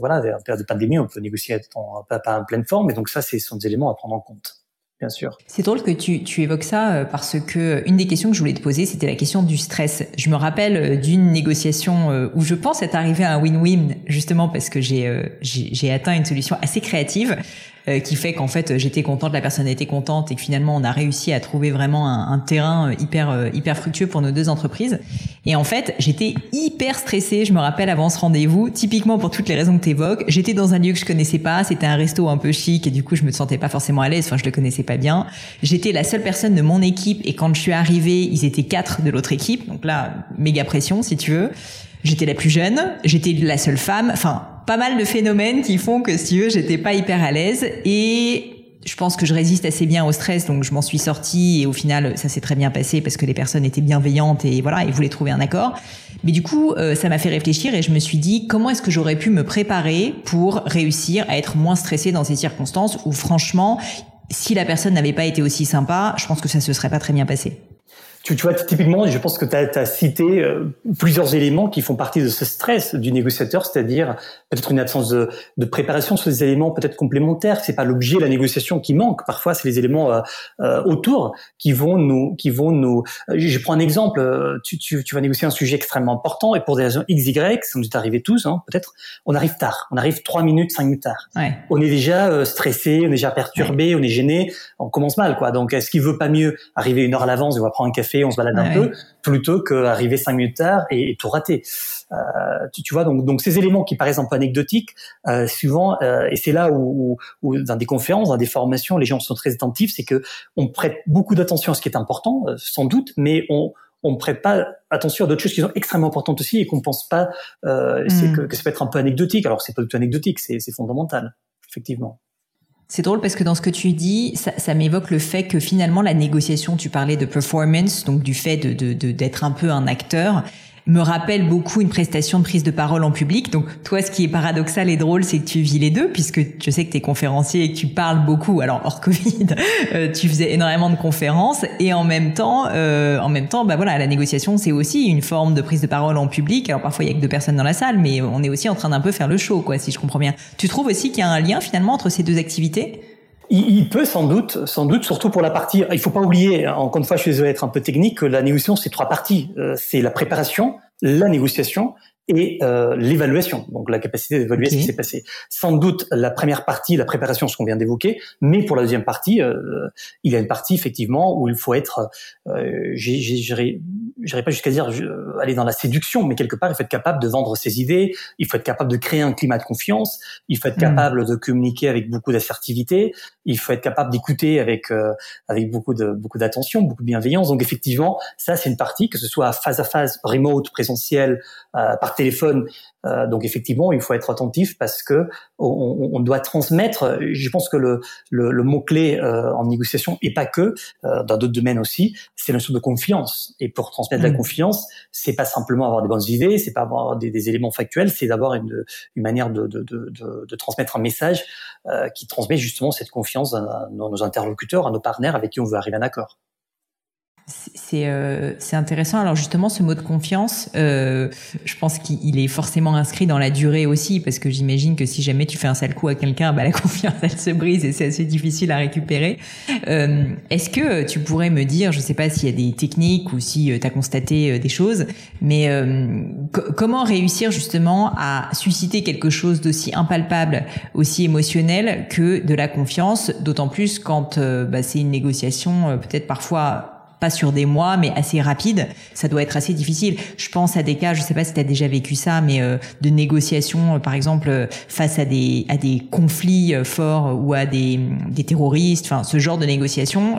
voilà des périodes de pandémie, on peut négocier être en, pas, pas en pleine forme, et donc ça, c'est sont des éléments à prendre en compte bien sûr. C'est drôle que tu, tu évoques ça euh, parce que une des questions que je voulais te poser, c'était la question du stress. Je me rappelle euh, d'une négociation euh, où je pense être arrivé à un win-win justement parce que j'ai j'ai atteint une solution assez créative. Euh, qui fait qu'en fait j'étais contente, la personne était contente et que finalement on a réussi à trouver vraiment un, un terrain euh, hyper euh, hyper fructueux pour nos deux entreprises. Et en fait j'étais hyper stressée, je me rappelle avant ce rendez-vous, typiquement pour toutes les raisons que tu évoques. J'étais dans un lieu que je connaissais pas, c'était un resto un peu chic et du coup je me sentais pas forcément à l'aise, enfin je le connaissais pas bien. J'étais la seule personne de mon équipe et quand je suis arrivée ils étaient quatre de l'autre équipe, donc là méga pression si tu veux. J'étais la plus jeune, j'étais la seule femme, enfin pas mal de phénomènes qui font que si tu veux, j'étais pas hyper à l'aise et je pense que je résiste assez bien au stress, donc je m'en suis sortie et au final ça s'est très bien passé parce que les personnes étaient bienveillantes et voilà, ils voulaient trouver un accord. Mais du coup, euh, ça m'a fait réfléchir et je me suis dit comment est-ce que j'aurais pu me préparer pour réussir à être moins stressée dans ces circonstances où franchement, si la personne n'avait pas été aussi sympa, je pense que ça se serait pas très bien passé. Tu, tu vois, typiquement, je pense que tu as, cité euh, plusieurs éléments qui font partie de ce stress du négociateur, c'est-à-dire peut-être une absence de, de, préparation sur des éléments peut-être complémentaires. C'est pas l'objet de la négociation qui manque. Parfois, c'est les éléments euh, euh, autour qui vont nous, qui vont nous. Je prends un exemple. Tu, tu, tu, vas négocier un sujet extrêmement important et pour des raisons X, Y, ça nous est arrivé tous, hein, peut-être, on arrive tard. On arrive trois minutes, cinq minutes tard. Ouais. On est déjà stressé, on est déjà perturbé, on est gêné. On commence mal, quoi. Donc, est-ce qu'il veut pas mieux arriver une heure à l'avance et on va prendre un café on se balade un peu, plutôt qu'arriver cinq minutes tard et, tout rater. Euh, tu, vois, donc, donc ces éléments qui paraissent un peu anecdotiques, euh, souvent, euh, et c'est là où, dans des conférences, dans des formations, les gens sont très attentifs, c'est que on prête beaucoup d'attention à ce qui est important, sans doute, mais on on ne prête pas attention à d'autres choses qui sont extrêmement importantes aussi et qu'on pense pas euh, mm. que, que, ça peut être un peu anecdotique. Alors c'est pas du tout anecdotique, c'est fondamental, effectivement. C'est drôle parce que dans ce que tu dis, ça, m'évoque le fait que finalement la négociation, tu parlais de performance, donc du fait de d'être un peu un acteur me rappelle beaucoup une prestation de prise de parole en public. Donc toi, ce qui est paradoxal et drôle, c'est que tu vis les deux, puisque je sais que tu es conférencier et que tu parles beaucoup. Alors hors Covid, euh, tu faisais énormément de conférences et en même temps, euh, en même temps, bah voilà, la négociation, c'est aussi une forme de prise de parole en public. Alors parfois, il y a que deux personnes dans la salle, mais on est aussi en train d'un peu faire le show, quoi, si je comprends bien. Tu trouves aussi qu'il y a un lien finalement entre ces deux activités? Il, peut sans doute, sans doute, surtout pour la partie. Il faut pas oublier, encore une fois, je désolé d'être un peu technique, que la négociation c'est trois parties. Euh, c'est la préparation, la négociation et euh, l'évaluation, donc la capacité d'évaluer ce qui s'est passé. Sans doute la première partie, la préparation, ce qu'on vient d'évoquer, mais pour la deuxième partie, euh, il y a une partie effectivement où il faut être, euh, j'irai pas jusqu'à dire aller dans la séduction, mais quelque part il faut être capable de vendre ses idées, il faut être capable de créer un climat de confiance, il faut être hmm. capable de communiquer avec beaucoup d'assertivité, il faut être capable d'écouter avec euh, avec beaucoup de beaucoup d'attention, beaucoup de bienveillance. Donc effectivement, ça c'est une partie que ce soit face à face, remote, présentiel, euh, par téléphone. Euh, donc effectivement, il faut être attentif parce que on, on doit transmettre. Je pense que le, le, le mot clé euh, en négociation et pas que euh, dans d'autres domaines aussi, c'est la notion de confiance. Et pour transmettre la mm. confiance, c'est pas simplement avoir des bonnes idées, c'est pas avoir des, des éléments factuels, c'est d'avoir une, une manière de, de, de, de, transmettre un message euh, qui transmet justement cette confiance à nos interlocuteurs, à nos partenaires avec qui on veut arriver à un accord. C'est euh, intéressant. Alors justement, ce mot de confiance, euh, je pense qu'il est forcément inscrit dans la durée aussi, parce que j'imagine que si jamais tu fais un sale coup à quelqu'un, bah, la confiance elle se brise et c'est assez difficile à récupérer. Euh, Est-ce que tu pourrais me dire, je sais pas s'il y a des techniques ou si euh, tu as constaté euh, des choses, mais euh, comment réussir justement à susciter quelque chose d'aussi impalpable, aussi émotionnel que de la confiance, d'autant plus quand bah, c'est une négociation peut-être parfois pas sur des mois, mais assez rapide, ça doit être assez difficile. Je pense à des cas, je sais pas si tu as déjà vécu ça, mais euh, de négociations, euh, par exemple, euh, face à des à des conflits forts ou à des, des terroristes, enfin ce genre de négociation.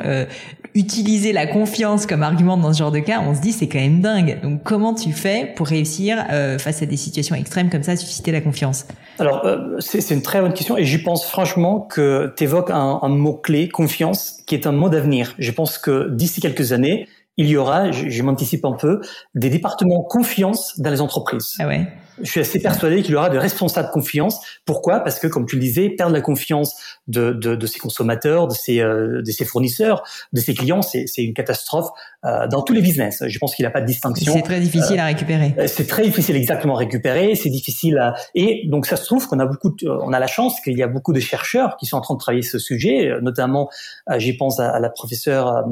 utiliser la confiance comme argument dans ce genre de cas, on se dit c'est quand même dingue. Donc comment tu fais pour réussir face à des situations extrêmes comme ça, susciter la confiance? Alors c'est une très bonne question et j'y pense franchement que tu évoques un, un mot clé, confiance, qui est un mot d'avenir. Je pense que d'ici quelques années, il y aura, je, m'anticipe un peu, des départements confiance dans les entreprises. Ah je suis assez persuadé qu'il y aura de responsables confiance. Pourquoi? Parce que, comme tu le disais, perdre la confiance de, de, de ses consommateurs, de ses, euh, de ses fournisseurs, de ses clients, c'est une catastrophe euh, dans tous les business. Je pense qu'il n'a pas de distinction. C'est très difficile à récupérer. Euh, c'est très difficile exactement à récupérer. C'est difficile à... Et donc, ça se trouve qu'on a beaucoup, on a la chance qu'il y a beaucoup de chercheurs qui sont en train de travailler ce sujet. Notamment, j'y pense à, la professeure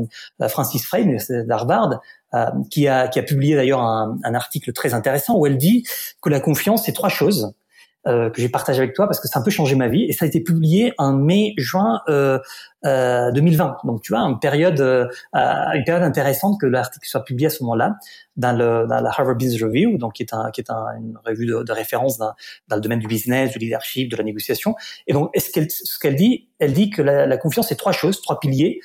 Francis Frey, d'Harvard, euh, qui, a, qui a publié d'ailleurs un, un, article très intéressant où elle dit que la confiance, c'est trois choses. Euh, que j'ai partagé avec toi parce que ça a un peu changé ma vie et ça a été publié en mai juin euh, 2020 donc tu vois une période euh, une période intéressante que l'article soit publié à ce moment-là dans dans la Harvard Business Review donc qui est un qui est un, une revue de, référence dans, dans, le domaine du business du leadership de la négociation. Et donc qu'elle ce qu'elle dit? Elle dit que la, la confiance c'est trois choses trois piliers.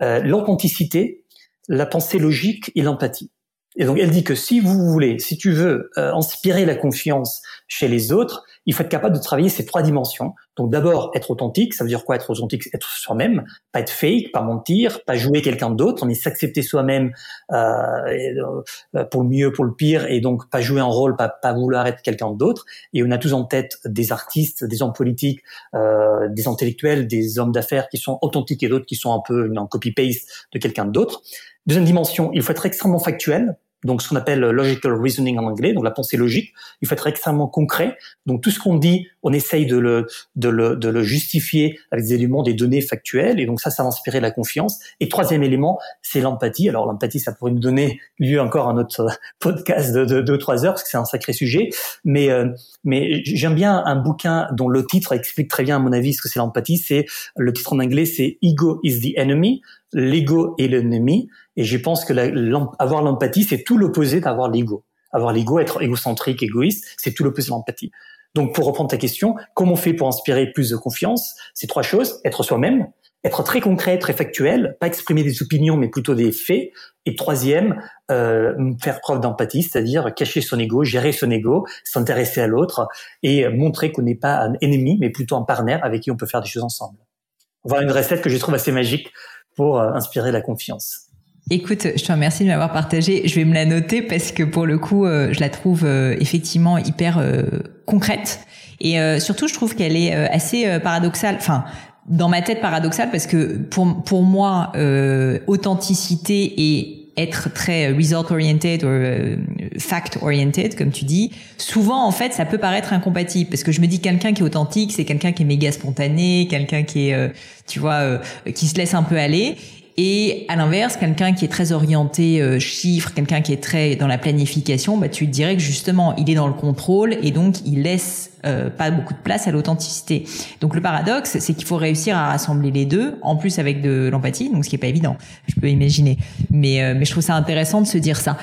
Euh, l'authenticité la pensée logique et l'empathie. Et donc elle dit que si vous voulez, si tu veux euh, inspirer la confiance chez les autres, il faut être capable de travailler ces trois dimensions. Donc d'abord être authentique, ça veut dire quoi être authentique Être soi-même, pas être fake, pas mentir, pas jouer quelqu'un d'autre, mais s'accepter soi-même euh, euh, pour le mieux, pour le pire, et donc pas jouer un rôle, pas, vouloir être quelqu'un d'autre. Et on a tous en tête des artistes, des hommes politiques, euh, des intellectuels, des hommes d'affaires qui sont authentiques et d'autres qui sont un peu en copy-paste de quelqu'un d'autre. Deuxième dimension, il faut être extrêmement factuel, donc ce qu'on appelle logical reasoning en anglais, donc la pensée logique. Il faut être extrêmement concret. Donc tout ce qu'on dit, on essaye de le, de le, de le justifier avec des éléments, des données factuelles. Et donc ça, ça va inspirer la confiance. Et troisième élément, c'est l'empathie. Alors l'empathie, ça pourrait nous donner lieu encore à notre podcast de, de, de trois heures, parce que c'est un sacré sujet. Mais, euh, mais j'aime bien un bouquin dont le titre explique très bien, à mon avis, ce que c'est l'empathie. C'est le titre en anglais, c'est Ego is the enemy l'ego est l'ennemi. Et je pense que avoir l'empathie, c'est tout l'opposé d'avoir l'ego. Avoir l'ego, être égocentrique, égoïste, c'est tout l'opposé de l'empathie. Donc, pour reprendre ta question, comment on fait pour inspirer plus de confiance? C'est trois choses être soi-même, être très concret, très factuel, pas exprimer des opinions, mais plutôt des faits. Et troisième, euh, faire preuve d'empathie, c'est-à-dire cacher son ego, gérer son ego, s'intéresser à l'autre et montrer qu'on n'est pas un ennemi, mais plutôt un partenaire avec qui on peut faire des choses ensemble. Voilà une recette que je trouve assez magique pour euh, inspirer la confiance. Écoute, je te remercie de m'avoir partagé. Je vais me la noter parce que pour le coup, euh, je la trouve euh, effectivement hyper concrète. Et surtout, je trouve qu'elle est assez paradoxale. Enfin, dans ma tête paradoxale parce que pour pour moi, authenticité et être très result oriented ou euh, fact oriented comme tu dis, souvent en fait ça peut paraître incompatible parce que je me dis quelqu'un qui est authentique, c'est quelqu'un qui est méga spontané, quelqu'un qui est euh, tu vois euh, qui se laisse un peu aller et à l'inverse, quelqu'un qui est très orienté euh, chiffres, quelqu'un qui est très dans la planification, bah tu dirais que justement, il est dans le contrôle et donc il laisse euh, pas beaucoup de place à l'authenticité. Donc le paradoxe, c'est qu'il faut réussir à rassembler les deux, en plus avec de l'empathie, donc ce qui est pas évident, je peux imaginer. Mais euh, mais je trouve ça intéressant de se dire ça.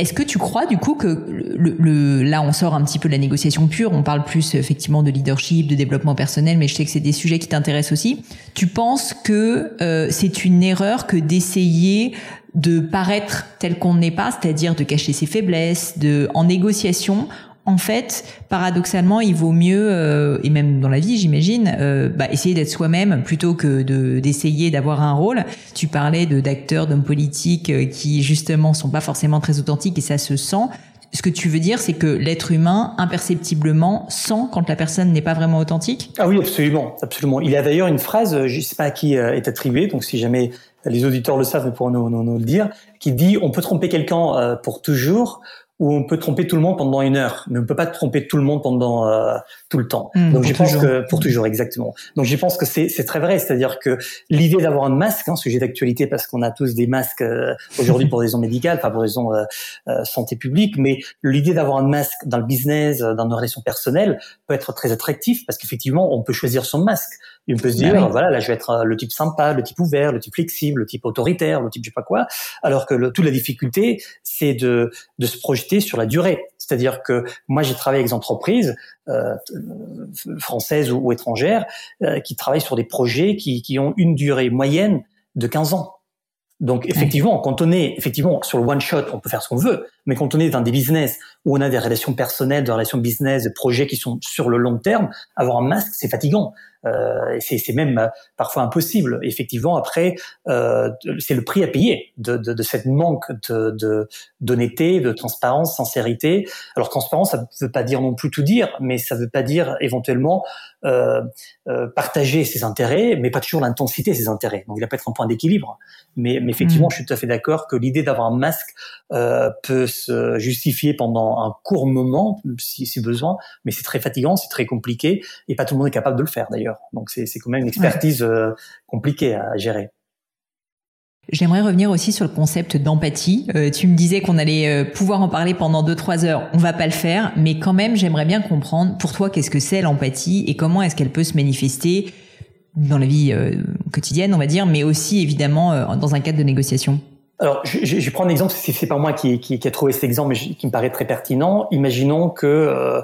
Est-ce que tu crois du coup que le, le, là on sort un petit peu de la négociation pure, on parle plus effectivement de leadership, de développement personnel, mais je sais que c'est des sujets qui t'intéressent aussi. Tu penses que euh, c'est une erreur que d'essayer de paraître tel qu'on n'est pas, c'est-à-dire de cacher ses faiblesses, de en négociation en fait, paradoxalement, il vaut mieux, euh, et même dans la vie, j'imagine, euh, bah, essayer d'être soi-même plutôt que de d'essayer d'avoir un rôle. Tu parlais d'acteurs, d'hommes politiques euh, qui justement sont pas forcément très authentiques et ça se sent. Ce que tu veux dire, c'est que l'être humain, imperceptiblement, sent quand la personne n'est pas vraiment authentique? Ah oui, absolument, absolument. Il y a d'ailleurs une phrase, je ne sais pas à qui est attribuée, donc si jamais les auditeurs le savent, ils pourront nous le dire, qui dit on peut tromper quelqu'un pour toujours où on peut tromper tout le monde pendant une heure, mais on peut pas tromper tout le monde pendant euh, tout le temps. Mmh, Donc je pense que pour toujours exactement. Donc je pense que c'est c'est très vrai, c'est-à-dire que l'idée d'avoir un masque, un hein, sujet d'actualité parce qu'on a tous des masques euh, aujourd'hui pour des raisons médicales, pas pour des raisons euh, euh, santé publique, mais l'idée d'avoir un masque dans le business, dans nos relations personnelles peut être très attractif parce qu'effectivement on peut choisir son masque. On peut se dire bah voilà là je vais être le type sympa, le type ouvert, le type flexible, le type autoritaire, le type je sais pas quoi, alors que le, toute la difficulté c'est de de se projeter sur la durée. C'est-à-dire que moi, j'ai travaillé avec des entreprises euh, françaises ou, étrangères euh, qui travaillent sur des projets qui, qui ont une durée moyenne de 15 ans. Donc effectivement, quand on est effectivement sur le one shot, on peut faire ce qu'on veut, mais quand on est dans des business où on a des relations personnelles, des relations business, des projets qui sont sur le long terme, avoir un masque, c'est fatigant. Euh, c'est même parfois impossible. Effectivement, après, euh, c'est le prix à payer de, de, de cette manque de d'honnêteté, de, transparence, sincérité. Alors transparence, ça ne veut pas dire non plus tout dire, mais ça ne veut pas dire éventuellement euh, euh, partager ses intérêts, mais pas toujours l'intensité de ses intérêts. Donc il a peut être un point d'équilibre. Mais, mais, effectivement, mm. je suis tout à fait d'accord que l'idée d'avoir un masque euh, peut se justifier pendant un court moment, si, si besoin, mais c'est très fatigant, c'est très compliqué, et pas tout le monde est capable de le faire d'ailleurs. Donc c'est quand même une expertise euh, compliquée à gérer. J'aimerais revenir aussi sur le concept d'empathie. Euh, tu me disais qu'on allait euh, pouvoir en parler pendant 2-3 heures. On va pas le faire, mais quand même, j'aimerais bien comprendre pour toi qu'est-ce que c'est l'empathie et comment est-ce qu'elle peut se manifester dans la vie euh, quotidienne, on va dire, mais aussi évidemment dans un cadre de négociation? Alors, je, je, je prends un exemple, c'est pas moi qui, qui, qui, a trouvé cet exemple, mais qui me paraît très pertinent. Imaginons que,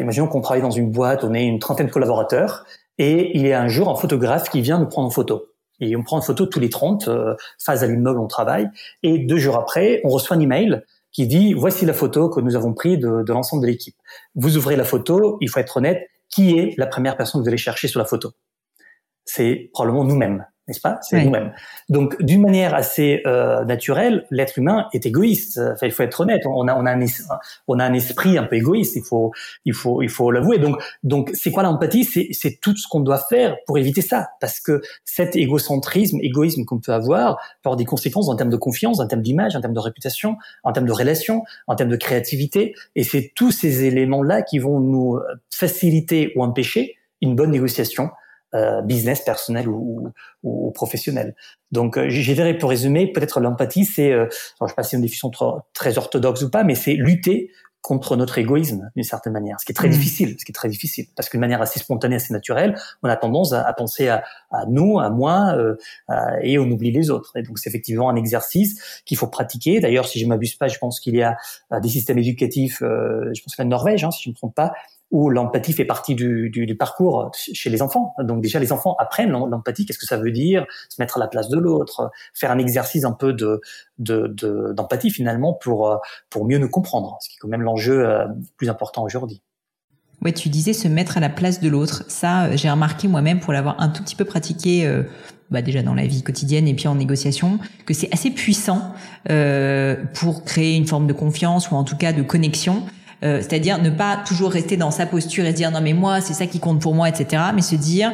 imaginons qu'on travaille dans une boîte, on est une trentaine de collaborateurs, et il y a un jour un photographe qui vient nous prendre en photo. Et on prend une photo tous les 30, euh, face à l'immeuble on travaille. Et deux jours après, on reçoit un email qui dit voici la photo que nous avons prise de l'ensemble de l'équipe. Vous ouvrez la photo, il faut être honnête, qui est la première personne que vous allez chercher sur la photo? C'est probablement nous-mêmes n'est-ce pas? C'est nous-mêmes. Donc, d'une manière assez euh, naturelle, l'être humain est égoïste. Enfin, il faut être honnête. On a, on a, un, on a un esprit un peu égoïste. Il faut, il faut, il faut l'avouer. Donc, donc, c'est quoi l'empathie? C'est, c'est tout ce qu'on doit faire pour éviter ça, parce que cet égocentrisme, égoïsme qu'on peut avoir, peut avoir des conséquences en termes de confiance, en termes d'image, en termes de réputation, en termes de relations, en termes de créativité. Et c'est tous ces éléments-là qui vont nous faciliter ou empêcher une bonne négociation euh, business personnel ou, ou, professionnel. Donc, euh, je dirais pour résumer, peut-être l'empathie, c'est, euh, je ne sais pas si c'est une définition très orthodoxe ou pas, mais c'est lutter contre notre égoïsme d'une certaine manière, ce qui est très mmh. difficile, ce qui est très difficile, parce qu'une manière assez spontanée, assez naturelle, on a tendance à, penser à, à, nous, à moi, euh, et on oublie les autres. Et donc c'est effectivement un exercice qu'il faut pratiquer. D'ailleurs, si je m'abuse pas, je pense qu'il y a des systèmes éducatifs, je pense que la Norvège, hein, si je ne me trompe pas, où l'empathie fait partie du, du, du, parcours chez les enfants. Donc déjà, les enfants apprennent l'empathie, qu'est-ce que ça veut dire, se mettre à la place de l'autre, faire un exercice un peu de d'empathie de, finalement pour pour mieux nous comprendre, ce qui est quand même l'enjeu euh, plus important aujourd'hui. Ouais, tu disais se mettre à la place de l'autre. Ça, j'ai remarqué moi-même pour l'avoir un tout petit peu pratiqué. Euh, bah déjà dans la vie quotidienne et puis en négociation, que c'est assez puissant euh, pour créer une forme de confiance ou en tout cas de connexion. Euh, c'est-à-dire ne pas toujours rester dans sa posture et dire non mais moi c'est ça qui compte pour moi, etc. Mais se dire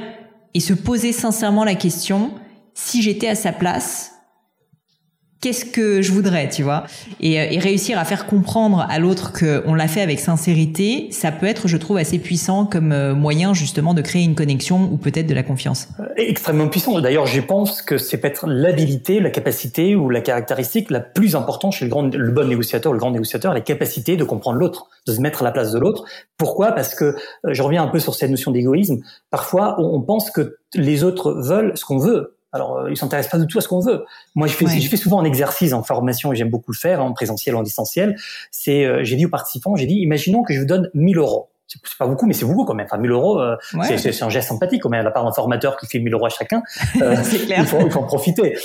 et se poser sincèrement la question si j'étais à sa place, qu'est-ce que je voudrais, tu vois et, euh, et, réussir à faire comprendre à l'autre qu'on l'a fait avec sincérité, ça peut être, je trouve, assez puissant comme euh, moyen justement de créer une connexion ou peut-être de la confiance. Euh, extrêmement puissant. D'ailleurs, je pense que c'est peut-être l'habilité, la capacité ou la caractéristique la plus importante chez le, grand, le bon négociateur, le grand négociateur, la capacité de comprendre l'autre, de se mettre à la place de l'autre. Pourquoi? Parce que je reviens un peu sur cette notion d'égoïsme. Parfois, on pense que les autres veulent ce qu'on veut alors, euh, ils s'intéressent pas du tout à ce qu'on veut. Moi, je fais, je fais souvent un exercice en formation et j'aime beaucoup le faire, en présentiel, en distanciel. C'est, euh, j'ai dit aux participants, j'ai dit, imaginons que je vous donne 1000 euros. C'est pas beaucoup, mais c'est beaucoup quand même. Enfin, 1000 euros, euh, c'est un geste sympathique quand même. À la part d'un formateur qui fait 1000 euros à chacun, euh, il, faut, il faut en profiter.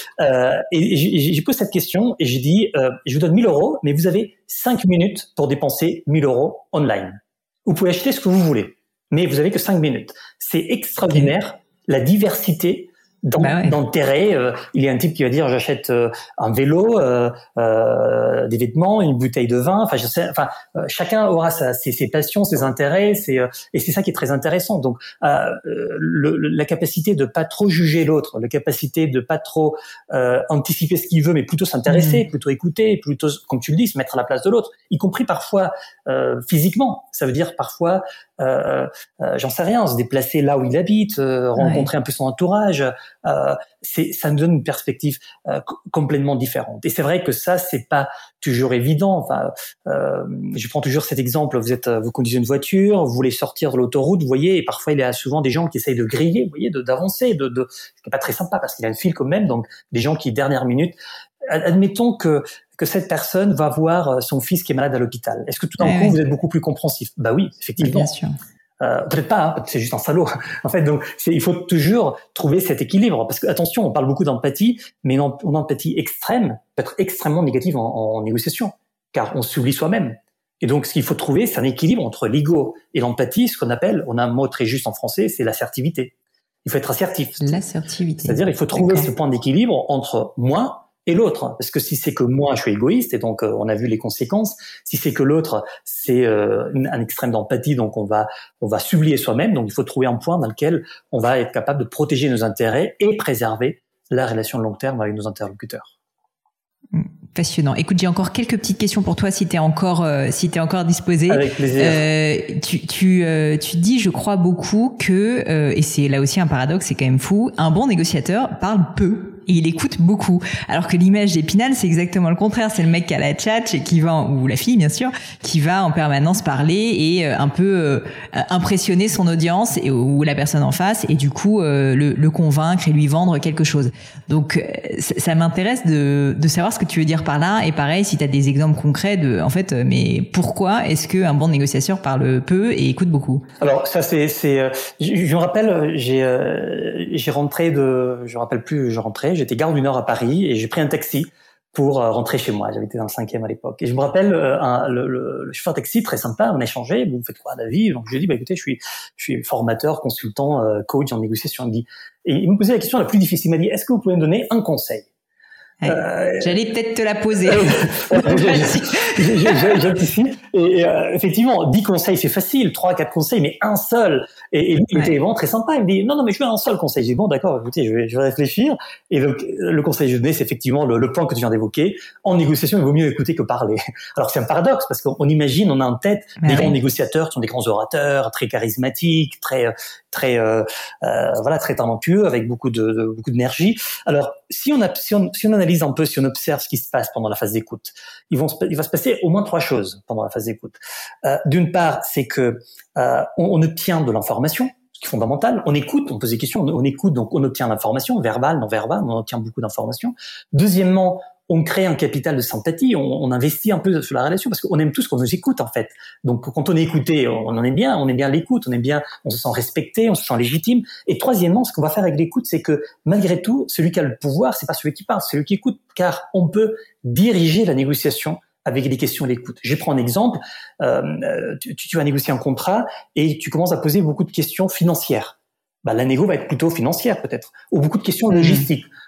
Et j'ai posé cette question et j'ai dit, je vous donne 1000 euros, mais vous avez 5 minutes pour dépenser 1000 euros online. Vous pouvez acheter ce que vous voulez, mais vous avez que 5 minutes. C'est extraordinaire la diversité bah d'intérêt. Euh, il y a un type qui va dire j'achète euh, un vélo, euh, euh, des vêtements, une bouteille de vin. Enfin, je sais. Enfin, chacun aura sa, ses, ses, passions, ses intérêts. C'est et c'est ça qui est très intéressant. Donc, le, la capacité de pas trop juger l'autre, la capacité de pas trop anticiper ce qu'il veut, mais plutôt s'intéresser, mmh. plutôt écouter, plutôt, comme tu le dis, se mettre à la place de l'autre, y compris parfois physiquement. Ça veut dire parfois euh, euh, j'en sais rien, se déplacer là où il habite, euh, rencontrer un peu son entourage, euh, c'est ça nous donne une perspective complètement différente. Et c'est vrai que ça c'est pas toujours évident. Enfin, je prends toujours cet exemple. Vous êtes, vous conduisez une voiture, vous voulez sortir de l'autoroute, vous voyez, et parfois il y a souvent des gens qui essayent de griller, vous voyez, d'avancer, de, de, ce qui est pas très sympa parce qu'il y a un fil quand même. Donc des gens qui dernière minute admettons que que cette personne va voir euh, son fils qui est malade à l'hôpital. Est-ce que tout d'un coup, vous êtes beaucoup plus compréhensif? Bah oui, effectivement. Bien sûr. Euh, peut-être pas, hein, c'est juste un salaud. en fait, donc il faut toujours trouver cet équilibre parce que attention, on parle beaucoup d'empathie, mais une, empathie extrême peut être extrêmement négative en, en négociation, car on s'oublie soi-même. Et donc, ce qu'il faut trouver, c'est un équilibre entre l'ego et l'empathie, ce qu'on appelle, on a un mot très juste en français, c'est l'assertivité. Il faut être assertif. L'assertivité. C'est-à-dire, il faut trouver ce point d'équilibre entre moi et l'autre. Parce que si c'est que moi, je suis égoïste, et donc euh, on a vu les conséquences. Si c'est que l'autre, c'est euh, un extrême d'empathie, donc on va on va s'oublier soi-même. Donc il faut trouver un point dans lequel on va être capable de protéger nos intérêts et préserver la relation de long terme avec nos interlocuteurs. Passionnant. Écoute, j'ai encore quelques petites questions pour toi si tu es encore euh, si tu encore disposé. Avec plaisir. Euh, tu tu euh, tu dis je crois beaucoup que euh, et c'est là aussi un paradoxe, c'est quand même fou, un bon négociateur parle peu et il écoute beaucoup. Alors que l'image d'Épinal, c'est exactement le contraire. C'est le mec qui a la chat et qui va, ou la fille bien sûr, qui va en permanence parler et euh, un peu euh, impressionner son audience ou la personne en face et du coup euh, le, convaincre et lui vendre quelque chose. Donc ça, m'intéresse de, savoir ce que tu veux dire par là. Et pareil, si tu as des exemples concrets de, en fait, mais pourquoi est-ce qu'un bon négociateur parle peu et écoute beaucoup? Alors ça c'est, c'est, je, je me rappelle, j'ai, j'ai rentré de, je me rappelle plus, je rentrais j'étais garde du Nord à Paris et j'ai pris un taxi pour euh, rentrer chez moi. J'habitais dans le cinquième à l'époque. Et je me rappelle euh, un, le, le, chauffeur taxi très sympa, on a échangé, vous faites quoi David Donc je lui ai dit, bah, écoutez, je suis, je suis formateur, consultant, euh, coach en négociation. Et il me posait la question la plus difficile. Il m'a dit, est-ce que vous pouvez me donner un conseil? Euh, J'allais peut-être te la poser. J'anticipe. Et euh, effectivement, 10 conseils, c'est facile. 3 4 conseils, mais un seul. Et, et lui, il était vraiment très sympa. Il me dit, non, non, mais je veux un seul conseil. J'ai dit, bon, d'accord, écoutez, je vais, je vais réfléchir. Et le, le conseil que je donnais, c'est effectivement le, le, point que tu viens d'évoquer. En négociation, il vaut mieux écouter que parler. Alors, c'est un paradoxe, parce qu'on imagine, on a en tête des grands négociateurs qui sont des grands orateurs, très charismatiques, très, très, euh, euh, voilà, très talentueux, avec beaucoup de, de beaucoup d'énergie. Alors, si on, a, si, on, si on analyse un peu, si on observe ce qui se passe pendant la phase d'écoute, il va se passer au moins trois choses pendant la phase d'écoute. Euh, D'une part, c'est que euh, on, on, obtient de l'information, ce qui est fondamental. On écoute, on pose des questions, on, on écoute, donc on obtient l'information, verbale, non verbale, on obtient beaucoup d'informations. Deuxièmement, on crée un capital de sympathie, on, on, investit un peu sur la relation parce qu'on aime tous qu'on nous écoute en fait. Donc quand on est écouté, on en est bien, on est bien l'écoute, on est bien, on se sent respecté, on se sent légitime. Et troisièmement, ce qu'on va faire avec l'écoute, c'est que malgré tout, celui qui a le pouvoir, c'est pas celui qui parle, c'est celui qui écoute, car on peut diriger la négociation avec des questions d'écoute. Je prends un exemple. Euh, tu, tu vas négocier un contrat et tu commences à poser beaucoup de questions financières. Bah, la négo va être plutôt financière peut-être, ou beaucoup de questions mmh.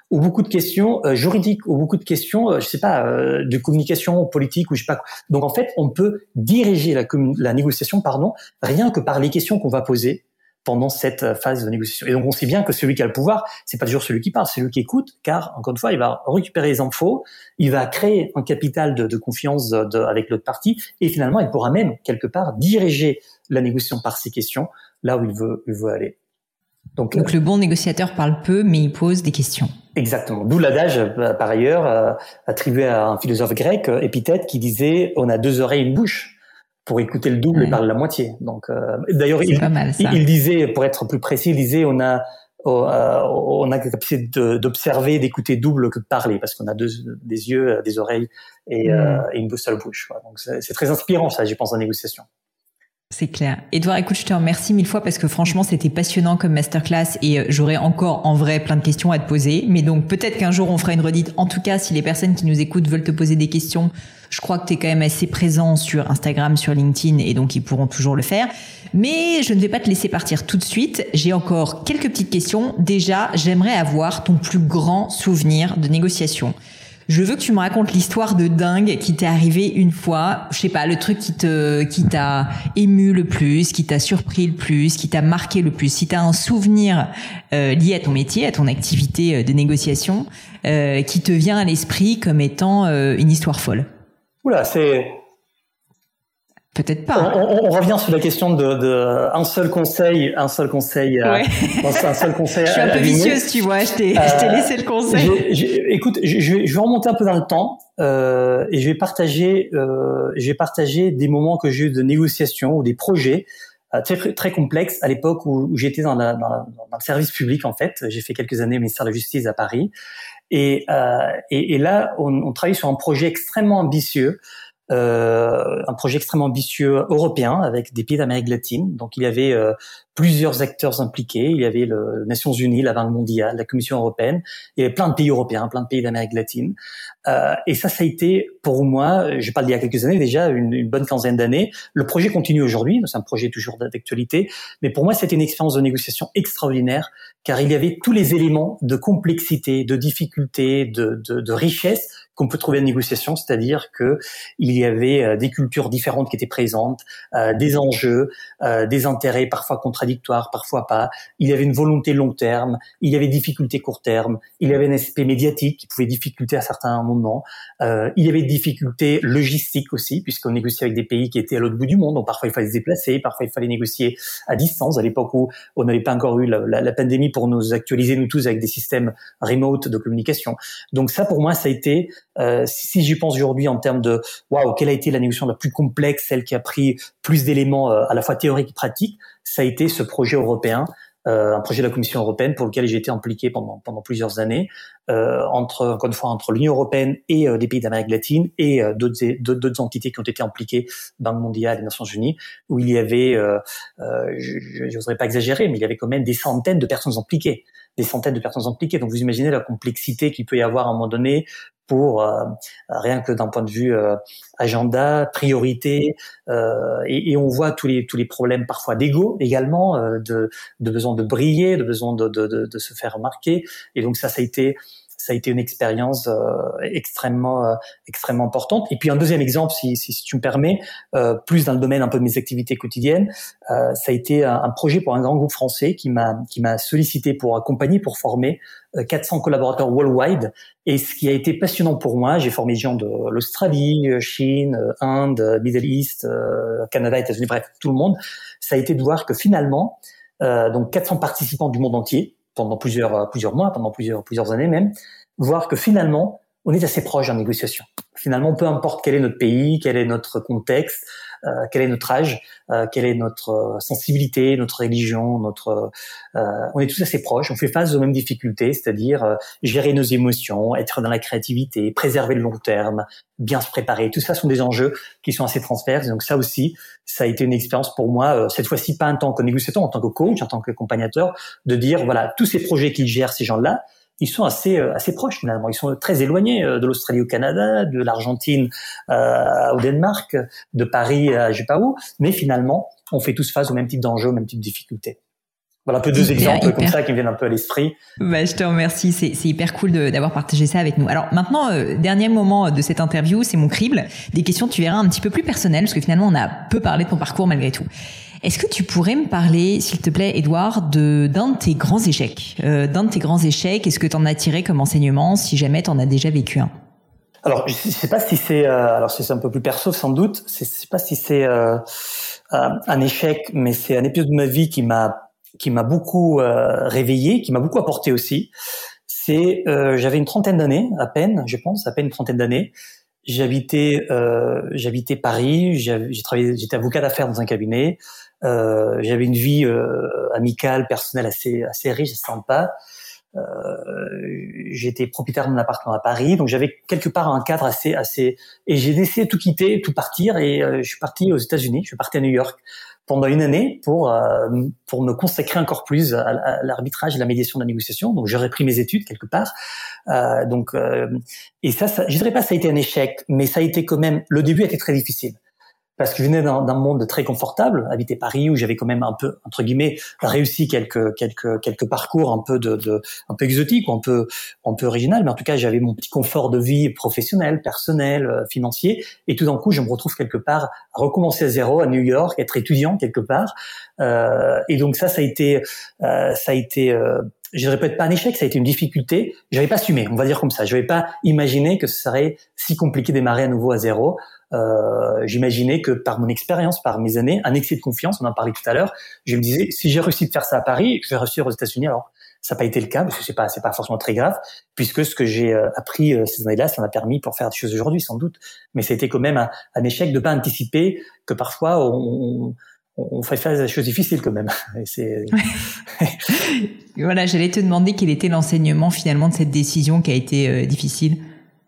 Ou beaucoup de questions euh, juridiques, ou beaucoup de questions, euh, je sais pas, euh, de communication politique, ou je sais pas. Donc en fait, on peut diriger la, la négociation, pardon, rien que par les questions qu'on va poser pendant cette euh, phase de négociation. Et donc on sait bien que celui qui a le pouvoir, c'est pas toujours celui qui parle, c'est celui qui écoute, car encore une fois, il va récupérer les infos, il va créer un capital de, de confiance de, avec l'autre partie, et finalement, il pourra même quelque part diriger la négociation par ces questions là où il veut, il veut aller. Donc, Donc le bon négociateur parle peu, mais il pose des questions. Exactement. D'où l'adage, euh, par ailleurs, euh, attribué à un philosophe grec, euh, Épithète, qui disait on a deux oreilles et une bouche pour écouter le double ouais. et parler la moitié. Donc, d'ailleurs, il, il, il, disait, pour être plus précis, il disait on a on a la capacité d'observer, d'écouter double que de parler, parce qu'on a deux, des yeux, des oreilles et, mm. et une seule bouche. Donc c'est très inspirant ça, j'y pense en négociation. C'est clair. Edouard, écoute, je te remercie mille fois parce que franchement, c'était passionnant comme masterclass et euh, j'aurais encore en vrai plein de questions à te poser. Mais donc peut-être qu'un jour on fera une redite. En tout cas, si les personnes qui nous écoutent veulent te poser des questions, je crois que tu es quand même assez présent sur Instagram, sur LinkedIn et donc ils pourront toujours le faire. Mais je ne vais pas te laisser partir tout de suite. J'ai encore quelques petites questions. Déjà, j'aimerais avoir ton plus grand souvenir de négociation. Je veux que tu me racontes l'histoire de dingue qui t'est arrivée une fois. Je sais pas, le truc qui te, qui t'a ému le plus, qui t'a surpris le plus, qui t'a marqué le plus. Si t'as un souvenir euh, lié à ton métier, à ton activité euh, de négociation, euh, qui te vient à l'esprit comme étant euh, une histoire folle. Oula, c'est Peut-être pas. On, on, on, revient sur la question de, de, un seul conseil, un seul conseil, ouais. un seul conseil. je suis un peu vicieuse, tu vois. Je t'ai euh, laissé le conseil. écoute, je, je, vais remonter un peu dans le temps euh, et je vais partager, euh, je vais partager des moments que j'ai eu de négociation ou des projets euh, très très complexes à l'époque où, où j'étais dans, dans, dans, le service public en fait. J'ai fait quelques années au ministère de la Justice à Paris et, euh, et, et là on, on travaillait sur un projet extrêmement ambitieux euh, un projet extrêmement ambitieux européen avec des pays d'Amérique latine. Donc il y avait euh, plusieurs acteurs impliqués. Il y avait les Nations Unies, la Banque mondiale, la Commission européenne. Il y avait plein de pays européens, plein de pays d'Amérique latine. Euh, et ça, ça a été pour moi, je parle d'il y a quelques années déjà, une, une bonne quinzaine d'années. Le projet continue aujourd'hui. C'est un projet toujours d'actualité. Mais pour moi, c'était une expérience de négociation extraordinaire car il y avait tous les éléments de complexité, de difficulté, de, de, de richesse qu'on peut trouver en négociation, c'est-à-dire que il y avait euh, des cultures différentes qui étaient présentes, euh, des enjeux, euh, des intérêts parfois contradictoires, parfois pas. Il y avait une volonté long terme, il y avait difficultés court terme, il y avait un aspect médiatique qui pouvait difficulter à certains moments, il y avait des difficultés logistiques aussi, puisqu'on négociait avec des pays qui étaient à l'autre bout du monde, donc parfois il fallait se déplacer, parfois il fallait négocier à distance, à l'époque où on n'avait pas encore eu la, la, pandémie pour nous actualiser nous tous avec des systèmes remote de communication. Donc ça pour moi ça a été euh, si, j'y pense aujourd'hui en termes de waouh, quelle a été la négociation la plus complexe, celle qui a pris plus d'éléments euh, à la fois théoriques et pratiques, ça a été ce projet européen, euh, un projet de la Commission européenne pour lequel j'ai été impliqué pendant pendant plusieurs années, euh, entre encore une fois entre l'Union européenne et des pays d'Amérique latine et d'autres d'autres entités qui ont été impliquées, Banque mondiale et Nations Unies, où il y avait, je n'oserais pas exagérer, mais il y avait quand même des centaines de personnes impliquées des centaines de personnes impliquées. Donc vous imaginez la complexité qu'il peut y avoir à un moment donné pour euh, rien que d'un point de vue euh, agenda, priorité, euh, et, et, on voit tous les tous les problèmes parfois d'ego également, de, de besoin de briller, de besoin de, de, de, de se faire remarquer. Et donc ça, ça a été ça a été une expérience euh, extrêmement euh, extrêmement importante. Et puis un deuxième exemple, si, si, si tu me permets, euh, plus dans le domaine un peu de mes activités quotidiennes, ça a été un, projet pour un grand groupe français qui m'a qui m'a sollicité pour accompagner, pour former 400 collaborateurs worldwide. Et ce qui a été passionnant pour moi, j'ai formé des gens de l'Australie, Chine, Inde, Middle East, Canada, États-Unis, bref, tout le monde. Ça a été de voir que finalement, donc 400 participants du monde entier, pendant plusieurs, euh, plusieurs mois, pendant plusieurs, plusieurs années même, voir que finalement, on est assez proche en négociation. Finalement, peu importe quel est notre pays, quel est notre contexte, quel est notre âge, euh, quelle est notre euh, sensibilité, notre religion, notre, euh, on est tous assez proches. On fait face aux mêmes difficultés, c'est-à-dire gérer nos émotions, être dans la créativité, préserver le long terme, bien se préparer. Tout ça sont des enjeux qui sont assez transverses. Donc ça aussi, ça a été une expérience pour moi, cette fois-ci pas en tant que négociateur, en tant que coach, en tant qu'accompagnateur, de dire voilà tous ces projets qu'ils gèrent ces gens-là ils sont assez euh, assez proches finalement. Ils sont très éloignés euh, de l'Australie au Canada, de l'Argentine euh, au Danemark, de Paris à je sais pas où, mais finalement, on fait tous face au même type d'enjeux, au même type de difficultés. Voilà un peu deux exemples comme ça qui me viennent un peu à l'esprit. Bah, je te remercie, c'est, c'est hyper cool d'avoir partagé ça avec nous. Alors maintenant, dernier moment de cette interview, c'est mon crible. Des questions, tu verras, un petit peu plus personnelles, parce que finalement, on a peu parlé de ton parcours malgré tout. Est-ce que tu pourrais me parler, s'il te plaît, Edouard, d'un de tes grands échecs, euh, d'un de tes grands échecs? Est-ce que tu en as tiré comme enseignement, si jamais tu en as déjà vécu un? Alors, je sais pas si c'est, euh, alors c'est un peu plus perso sans doute. Je sais pas si c'est euh, un échec, mais c'est un épisode de ma vie qui m'a qui m'a beaucoup réveillé, qui m'a beaucoup apporté aussi. C'est, j'avais une trentaine d'années à peine, je pense, à peine une trentaine d'années. J'habitais, j'habitais Paris. J'ai travaillé, j'étais avocat d'affaires dans un cabinet. Euh, j'avais une vie euh, amicale, personnelle assez assez riche et sympa. Euh, j'étais propriétaire d'un appartement à Paris, donc j'avais quelque part un cadre assez assez. Et j'ai décidé de tout quitter, tout partir, et euh, je suis parti aux États-Unis. Je suis parti à New York pendant une année pour euh, pour me consacrer encore plus à, l'arbitrage et la médiation de la négociation. Donc j'ai repris mes études quelque part. Euh, donc et ça, ça, je dirais pas que ça a été un échec, mais ça a été quand même. Le début a été très difficile parce que je venais d'un monde très confortable, habiter Paris où j'avais quand même un peu entre guillemets réussi quelques quelques quelques parcours un peu de, de un peu exotiques ou un peu un peu original, mais en tout cas j'avais mon petit confort de vie professionnel, personnel, euh, financier, et tout d'un coup je me retrouve quelque part à recommencer à zéro à New York, être étudiant quelque part, euh, et donc ça ça a été euh, ça a été euh, je répète pas un échec, ça a été une difficulté. J'avais pas assumé, on va dire comme ça. Je n'avais pas imaginé que ce serait si compliqué de démarrer à nouveau à zéro. Euh, j'imaginais que par mon expérience, par mes années, un excès de confiance, on en parlait tout à l'heure, je me disais si j'ai réussi de faire ça à Paris, je vais réussir aux États-Unis. Alors ça n'a pas été le cas parce que c'est pas c'est pas forcément très grave puisque ce que j'ai euh, appris euh, ces années-là, ça m'a permis pour faire des choses aujourd'hui sans doute. Mais c'était quand même un, échec de pas anticiper que parfois on, on fait face à des choses difficiles quand même. voilà, j'allais te demander quel était l'enseignement finalement de cette décision qui a été difficile.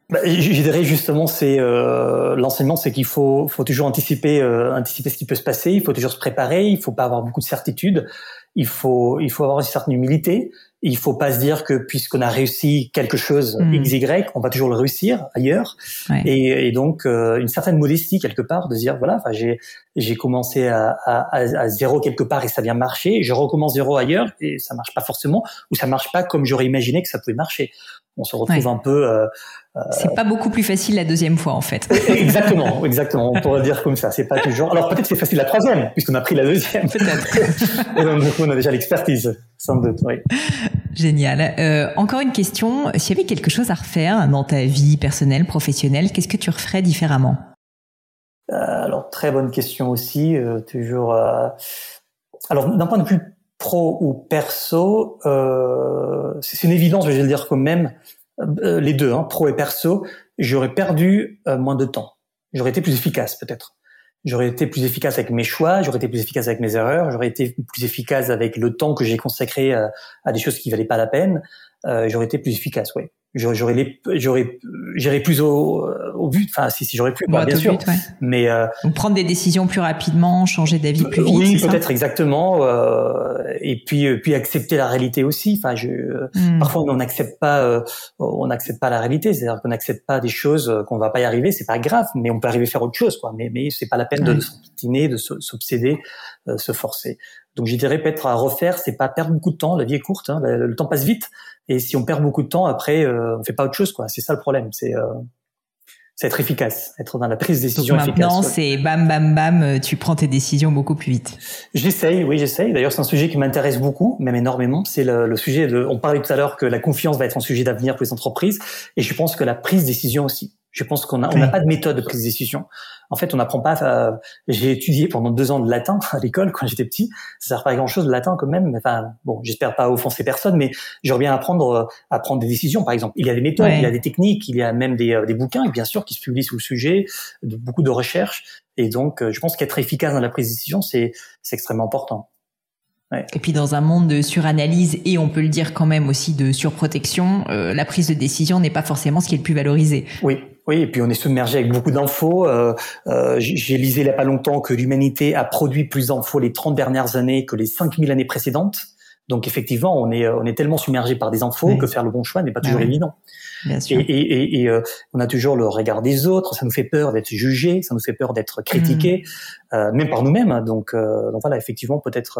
Bah, je dirais justement, c'est euh, l'enseignement, c'est qu'il faut, faut toujours anticiper, euh, anticiper ce qui peut se passer. Il faut toujours se préparer. Il faut pas avoir beaucoup de certitudes. Il faut, il faut avoir une certaine humilité. Il faut pas se dire que puisqu'on a réussi quelque chose mm. x y, on va toujours le réussir ailleurs. Et, et, donc euh, une certaine modestie quelque part de dire voilà, enfin j'ai j'ai commencé à, à, à, zéro quelque part et ça vient marcher. Je recommence zéro ailleurs et ça marche pas forcément ou ça marche pas comme j'aurais imaginé que ça pouvait marcher. On se retrouve un peu euh, euh, c'est pas beaucoup plus facile la deuxième fois en fait. exactement, exactement. On pourrait dire comme ça. C'est pas toujours. Alors peut-être c'est facile la troisième puisqu'on a pris la deuxième. Peut-être. Et donc du coup on a déjà l'expertise, sans doute. Oui. Génial. Euh, encore une question. S'il y avait quelque chose à refaire dans ta vie personnelle, professionnelle, qu'est-ce que tu referais différemment? Alors très bonne question aussi. Euh, toujours. Euh, alors d'un point de vue pro ou perso, euh, c'est une évidence, je vais le dire quand même. Euh, les deux, hein, pro et perso, j'aurais perdu euh, moins de temps. J'aurais été plus efficace peut-être. J'aurais été plus efficace avec mes choix, j'aurais été plus efficace avec mes erreurs, j'aurais été plus efficace avec le temps que j'ai consacré à, euh, à des choses qui valaient pas la peine. Euh, j'aurais été plus efficace, oui j'aurais les j'aurais j'irais plus au, au but enfin si si j'aurais pu bien sûr. mais euh, prendre des décisions plus rapidement changer d'avis plus vite oui peut-être exactement euh, et puis euh, puis accepter la réalité aussi. Enfin je hmm. parfois on n'accepte pas euh, on n'accepte pas la réalité. C'est-à-dire qu'on n'accepte pas des choses qu'on va pas y arriver. C'est pas grave mais on peut arriver à faire autre chose quoi. Mais mais c'est pas la peine de s'obstiner de s'obséder se forcer. Donc je dirais peut-être à refaire c'est pas perdre beaucoup de temps. La vie est courte hein, le, le temps passe vite et si on perd beaucoup de temps, après, euh, on fait pas autre chose, quoi. C'est ça le problème. C'est euh, être efficace, être dans la prise de décision Donc maintenant, c'est bam, bam, bam, euh, tu prends tes décisions beaucoup plus vite. J'essaye, oui, j'essaye. D'ailleurs, c'est un sujet qui m'intéresse beaucoup, même énormément. C'est le, le, sujet de, on parlait tout à l'heure que la confiance va être un sujet d'avenir pour les entreprises, et je pense que la prise de décision aussi. Je pense qu'on n'a on n'a pas de méthode de prise de décision. En fait, on n'apprend pas. Euh, j'ai étudié pendant deux ans de latin à l'école quand j'étais petit. Ça sert pas à grand chose de latin quand même. Enfin, bon, j'espère pas offenser personne, mais j'aurais bien apprendre euh, à prendre des décisions. Par exemple, il y a des méthodes, il y a des techniques, il y a même des, euh, des bouquins, bien sûr, qui se publient sur le sujet, de, beaucoup de recherches. Et donc, je pense qu'être efficace dans la prise de décision, c'est c'est extrêmement important. Ouais. Et puis dans un monde de suranalyse et on peut le dire quand même aussi de surprotection, euh, la prise de décision n'est pas forcément ce qui est le plus valorisé. Oui, oui, et puis on est submergé avec beaucoup d'infos. Euh, euh, J'ai lisé il n'y a pas longtemps que l'humanité a produit plus d'infos les 30 dernières années que les 5000 années précédentes. Donc effectivement, on est on est tellement submergé par des infos que faire le bon choix n'est pas toujours évident. Bien sûr. Et, et, et, euh, on a toujours le regard des autres, ça nous fait peur d'être jugé, ça nous fait peur d'être critiqué, mmh. euh, même par nous-mêmes. Donc, euh, donc voilà, effectivement, peut-être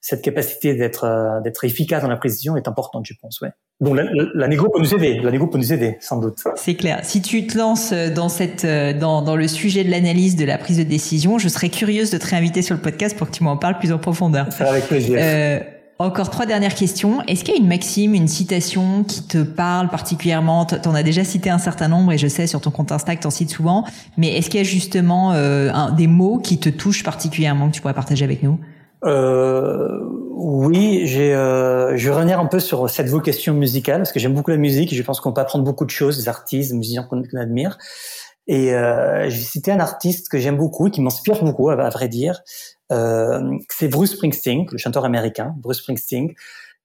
cette capacité d'être euh, d'être efficace dans la précision est importante, je pense. Ouais. Donc la, la, négo peut nous aider, la négo peut nous aider, sans doute. C'est clair. Si tu te lances dans cette euh, dans dans le sujet de l'analyse de la prise de décision, je serais curieuse de te réinviter sur le podcast pour que tu m'en parles plus en profondeur. Ça avec plaisir. Euh, encore trois dernières questions. Est-ce qu'il y a une maxime, une citation qui te parle particulièrement? Tu en as déjà cité un certain nombre et je sais sur ton compte Insta que tu en cites souvent. Mais est-ce qu'il y a justement euh, un, des mots qui te touchent particulièrement que tu pourrais partager avec nous? Euh, oui, j'ai, euh, je vais revenir un peu sur cette vocation musicale parce que j'aime beaucoup la musique. Je pense qu'on peut apprendre beaucoup de choses des artistes, des musiciens qu'on admire. Et euh, j'ai cité un artiste que j'aime beaucoup, qui m'inspire beaucoup, à, vrai dire. Euh, c'est Bruce Springsteen, le chanteur américain, Bruce Springsteen,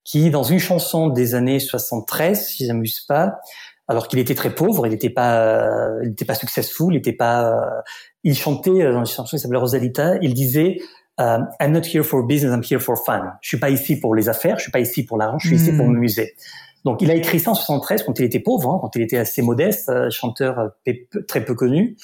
qui dans une chanson des années 73, si j'amuse pas, alors qu'il était très pauvre, il n'était pas, il n'était pas successful, il n'était pas, il chantait dans une chanson qui s'appelait Rosalita, il disait euh, I'm not here for business, I'm here for fun. Je suis pas ici pour les affaires, je suis pas ici pour l'argent, je suis ici pour hmm. m'amuser. Donc, il a écrit ça en 73 quand il était pauvre, hein, quand il était assez modeste, euh, chanteur euh, très peu connu.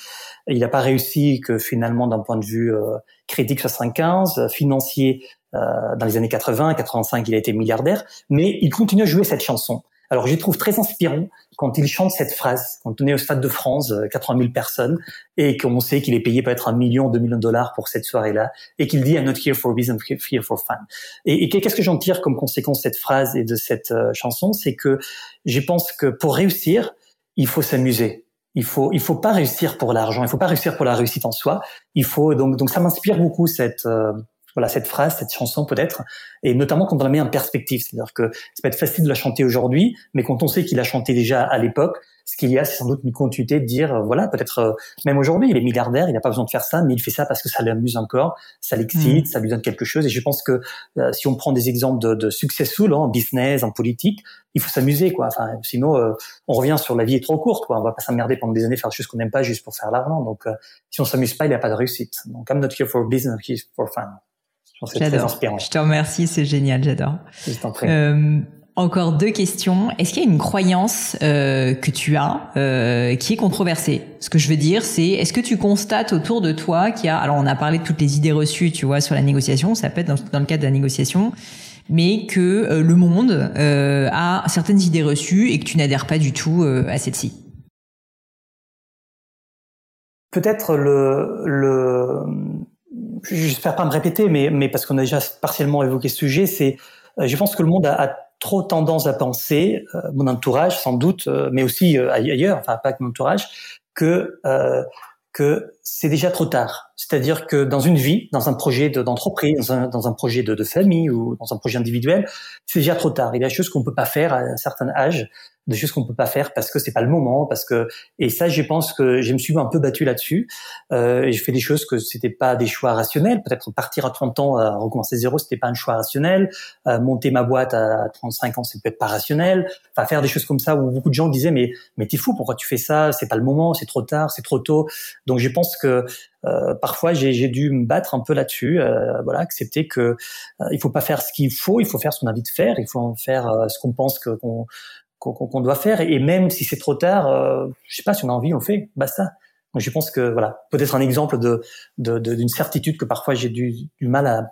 Il n'a pas réussi que finalement, d'un point de vue euh, critique 75, financier dans les années 80, 85, il a été milliardaire, mais il continue à jouer cette chanson. Alors, je trouve très inspirant quand il chante cette phrase, quand on est au Stade de France, 80 000 personnes, et qu'on sait qu'il est payé peut-être un million, deux millions de dollars pour cette soirée-là, et qu'il dit I'm not here for business, I'm here for fun. Et, et qu'est-ce que j'en tire comme conséquence de cette phrase et de cette euh, chanson, c'est que je pense que pour réussir, il faut s'amuser. Il faut, il faut pas réussir pour l'argent, il faut pas réussir pour la réussite en soi. Il faut donc, donc ça m'inspire beaucoup cette euh, voilà cette phrase, cette chanson peut-être, et notamment quand on la met en perspective, c'est-à-dire que ça peut être facile de la chanter aujourd'hui, mais quand on sait qu'il a chanté déjà à l'époque, Ce qu'il y a, c'est sans doute une continuité de dire, euh, voilà, peut-être euh, même aujourd'hui, il est milliardaire, il n'a pas besoin de faire ça, mais il fait ça parce que ça l'amuse encore, ça l'excite, mm. ça lui donne quelque chose. Et je pense que si on prend des exemples de, de successful hein, en business, en politique, il faut s'amuser, quoi. Enfin, sinon, on revient sur la vie est trop courte, quoi. On va pas s'emmerder pendant des années faire des choses qu'on n'aime pas juste pour faire l'argent. Donc, si on s'amuse pas, il n'y a pas de réussite. Donc, I'm not here for business, I'm here for fun. Très inspirant. Je te remercie, c'est génial, j'adore. Euh, encore deux questions. Est-ce qu'il y a une croyance euh, que tu as euh, qui est controversée? Ce que je veux dire, c'est est-ce que tu constates autour de toi qu'il y a... Alors, on a parlé de toutes les idées reçues, tu vois, sur la négociation, ça peut être dans, dans le cadre de la négociation, mais que euh, le monde euh, a certaines idées reçues et que tu n'adhères pas du tout euh, à celle-ci. Peut-être le, le j'espère pas me répéter, mais, mais parce qu'on a déjà partiellement évoqué ce sujet, c'est, euh, je pense que le monde a, a trop tendance à penser, euh, mon entourage sans doute, euh, mais aussi ailleurs, enfin pas que mon entourage, que que c'est déjà trop tard. C'est-à-dire que dans une vie, dans un projet d'entreprise, dans, un, dans un projet de, de, famille ou dans un projet individuel, c'est déjà trop tard. Il y a des choses qu'on peut pas faire à un certain âge des choses qu'on peut pas faire parce que c'est pas le moment, parce que et ça, je pense que je me suis un peu battu là-dessus. Euh, et je fais des choses que c'était pas des choix rationnels. Peut-être partir à 30 ans, à recommencer zéro, c'était pas un choix rationnel. Euh, monter ma boîte à 35 ans, c'est peut-être pas rationnel. Enfin, faire des choses comme ça où beaucoup de gens disaient mais mais t'es fou, pourquoi tu fais ça? C'est pas le moment, c'est trop tard, c'est trop tôt. Donc je pense que euh, parfois j'ai dû me battre un peu là-dessus, euh, voilà, accepter que euh, il faut pas faire ce qu'il faut, il faut faire ce qu'on a envie de faire, il faut en faire euh, ce qu'on pense que qu'on qu'on doit faire. Et même si c'est trop tard, euh, je sais pas si on a envie, on fait, basta. Donc je pense que voilà, peut-être un exemple de d'une de, certitude que parfois j'ai du, du mal à,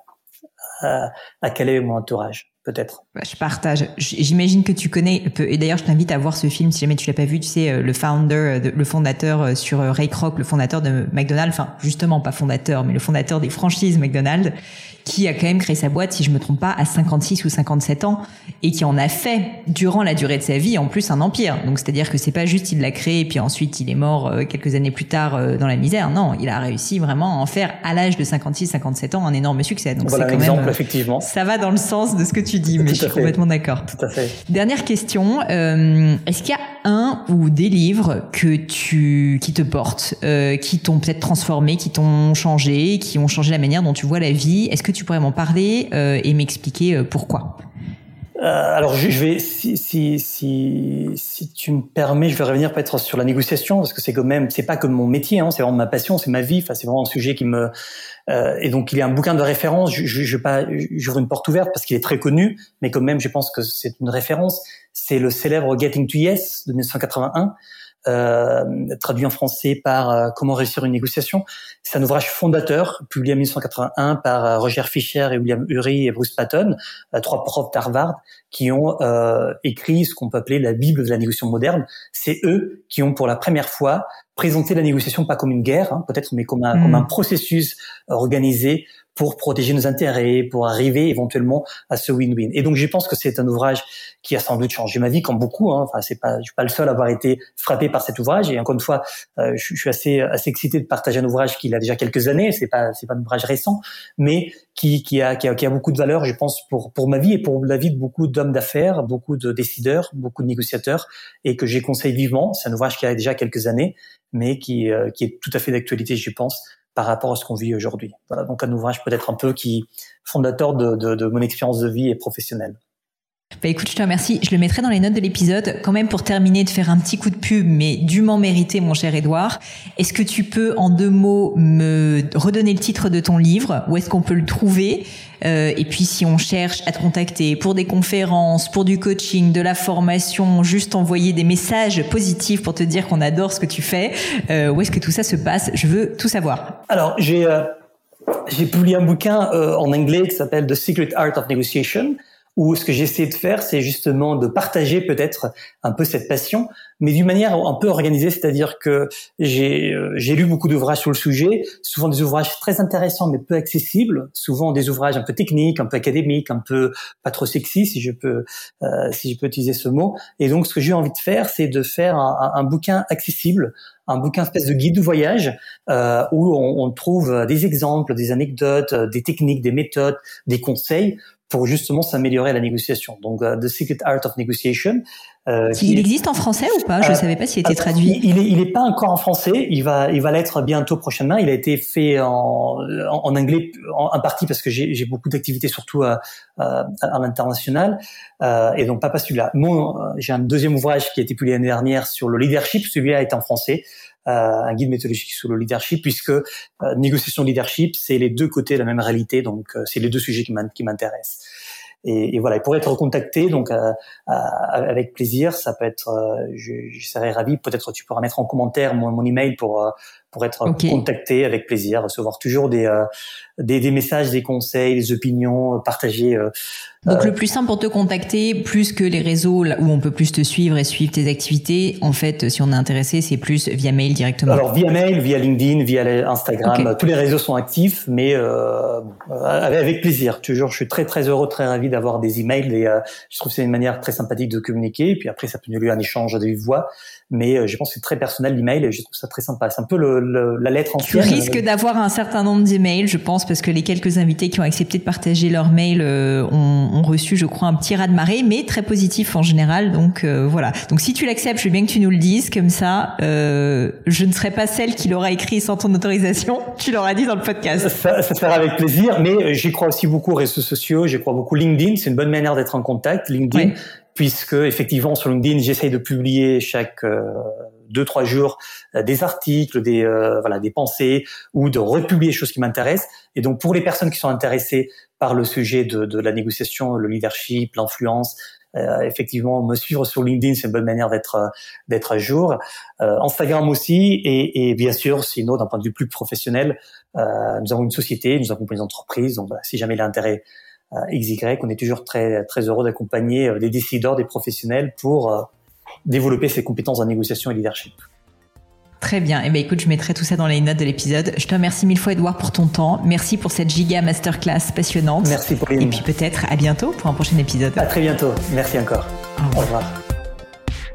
à, à caler mon entourage peut-être. Bah, je partage. J'imagine que tu connais, et d'ailleurs je t'invite à voir ce film si jamais tu l'as pas vu, tu sais, euh, le founder, euh, le fondateur euh, sur Ray Kroc, le fondateur de McDonald's, enfin justement pas fondateur, mais le fondateur des franchises McDonald's, qui a quand même créé sa boîte, si je me trompe pas, à 56 ou 57 ans, et qui en a fait, durant la durée de sa vie, en plus un empire. Donc c'est-à-dire que c'est pas juste il l'a créé, et puis ensuite il est mort quelques années plus tard dans la misère. Non, il a réussi vraiment à en faire, à l'âge de 56-57 ans, un énorme succès. Donc voilà un exemple, effectivement. Ça va dans le sens de ce que tu dis, mais je suis complètement d'accord. Tout à fait. Dernière question, euh, est-ce qu'il y a un ou des livres que tu qui te portent, euh, qui t'ont peut-être transformé, qui t'ont changé, qui ont changé la manière dont tu vois la vie Est-ce que tu pourrais m'en parler euh, et m'expliquer euh, pourquoi? Alors je, vais, si, tu me permets, je vais revenir peut-être sur la négociation parce que c'est quand même, c'est pas comme mon métier, hein, c'est vraiment ma passion, c'est ma vie. Enfin, c'est vraiment un sujet qui me euh, et donc il y a un bouquin de référence. Je, je, pas, j'ouvre une porte ouverte parce qu'il est très connu, mais quand même, je pense que c'est une référence. C'est le célèbre Getting to Yes de 1981 euh, traduit en français par euh, Comment réussir une négociation. C'est un ouvrage fondateur, publié en 1981 par euh, Roger Fisher et William Ury et Bruce Patton, trois profs d'Harvard, qui ont écrit ce qu'on peut appeler la Bible de la négociation moderne. C'est eux qui ont pour la première fois présenté la négociation pas comme une guerre, hein, peut-être, mais comme un, comme un hmm. processus organisé pour protéger nos intérêts, pour arriver éventuellement à ce win-win. Et donc, je pense que c'est un ouvrage qui a sans doute changé ma vie, comme beaucoup. Hein. Enfin, c'est pas, je suis pas le seul à avoir été frappé par cet ouvrage. Et encore une fois, euh, je, suis assez, assez excité de partager un ouvrage qui a déjà quelques années. C'est pas, c'est pas un ouvrage récent, mais qui, qui a, qui a, qui a beaucoup de valeur, je pense, pour, pour ma vie et pour la vie de beaucoup d'hommes d'affaires, beaucoup de décideurs, beaucoup de négociateurs, et que j'ai conseillé vivement. C'est un ouvrage qui a déjà quelques années, mais qui, euh, qui est tout à fait d'actualité, je pense, par rapport à ce qu'on vit aujourd'hui. Voilà, donc un ouvrage peut-être un peu qui fondateur de, de, de mon expérience de vie et professionnelle. Bah écoute, je te remercie. Je le mettrai dans les notes de l'épisode. Quand même pour terminer, de faire un petit coup de pub, mais dûment mérité, mon cher Edouard. Est-ce que tu peux, en deux mots, me redonner le titre de ton livre? Où est-ce qu'on peut le trouver? Euh, Et puis, si on cherche à te contacter pour des conférences, pour du coaching, de la formation, juste envoyer des messages positifs pour te dire qu'on adore ce que tu fais, euh, où est-ce que tout ça se passe? Je veux tout savoir. Alors, j'ai euh, publié un bouquin en anglais qui s'appelle The Secret Art of Negotiation où ce que j'essaie de faire, c'est justement de partager peut-être un peu cette passion, mais d'une manière un peu organisée, c'est-à-dire que j'ai euh, j'ai lu beaucoup d'ouvrages sur le sujet, souvent des ouvrages très intéressants mais peu accessibles, souvent des ouvrages un peu techniques, un peu académiques, un peu pas trop sexy si je peux euh, si je peux utiliser ce mot. Et donc ce que j'ai envie de faire, c'est de faire un, bouquin accessible, un bouquin espèce de guide de voyage euh, où on, trouve des exemples, des anecdotes, des techniques, des méthodes, des conseils pour justement s'améliorer à la négociation. Donc, uh, The Secret Art of Negotiation, Euh, il existe en français ou pas? Je ne savais pas s'il était traduit. Il n'est il est pas encore en français. Il va, il va l'être bientôt prochainement. Il a été fait en, en, anglais en, partie parce que j'ai beaucoup d'activités surtout à, à, à l'international euh, et donc pas pas celui-là. J'ai un deuxième ouvrage qui a été publié l'année dernière sur le leadership. Celui-là est en français. Euh, un guide méthodologique sur le leadership, puisque euh, négociation leadership, c'est les deux côtés de la même réalité, donc euh, c'est les deux sujets qui m'intéressent. Et, et, voilà, il pourrait être contacté, donc avec plaisir. Ça peut être, je, je, serais ravi. Peut-être tu pourras mettre en commentaire mon, mon email pour pour être contacté avec plaisir, recevoir toujours des, euh, des, des messages, des conseils, des opinions euh, partagées. Euh, Donc le plus simple pour te contacter, plus que les réseaux où on peut plus te suivre et suivre tes activités, en fait, si on est intéressé, c'est plus via mail directement. Alors via mail, via LinkedIn, via Instagram, tous les réseaux sont actifs, mais euh, avec plaisir. Toujours, je suis très très heureux, très ravi d'avoir des emails et je trouve que c'est une manière très sympathique de communiquer. Et puis après, ça peut nous lieu un échange de voix mais euh, je pense que c'est très personnel l'email et je trouve ça très sympa. C'est un peu le, la lettre ancienne. Tu risques d'avoir un certain nombre d'emails, je pense, parce que les quelques invités qui ont accepté de partager leur mail euh, ont, ont, reçu, je crois, un petit raz de marée, mais très positif en général. Donc euh, voilà. Donc si tu l'acceptes, je veux bien que tu nous le dises, comme ça, je ne serai pas celle qui l'aura écrit sans ton autorisation. Tu l'auras dit dans le podcast. Ça, ça sera avec plaisir, mais j'y crois aussi beaucoup aux réseaux sociaux. J'y crois beaucoup LinkedIn. C'est une bonne manière d'être en contact. LinkedIn puisque effectivement sur LinkedIn j'essaye de publier chaque euh, deux trois jours euh, des articles, des euh, voilà des pensées ou de republier des choses qui m'intéressent. Et donc pour les personnes qui sont intéressées par le sujet de, de la négociation, le leadership, l'influence, effectivement, me suivre sur LinkedIn, c'est une bonne manière d'être d'être à jour. Instagram aussi, et, et, bien sûr, sinon d'un point de vue plus professionnel, nous avons une société, nous avons des entreprises. Donc, voilà, si jamais il a intérêt XY. On est toujours très très heureux d'accompagner euh, des décideurs, des professionnels pour euh, développer ces compétences en négociation et leadership. Très bien. Eh ben, écoute, je mettrai tout ça dans les notes de l'épisode. Je te remercie mille fois, Edouard, pour ton temps. Merci pour cette giga masterclass passionnante. Merci, pour Et puis peut-être à bientôt pour un prochain épisode. À très bientôt. Merci encore. Au revoir.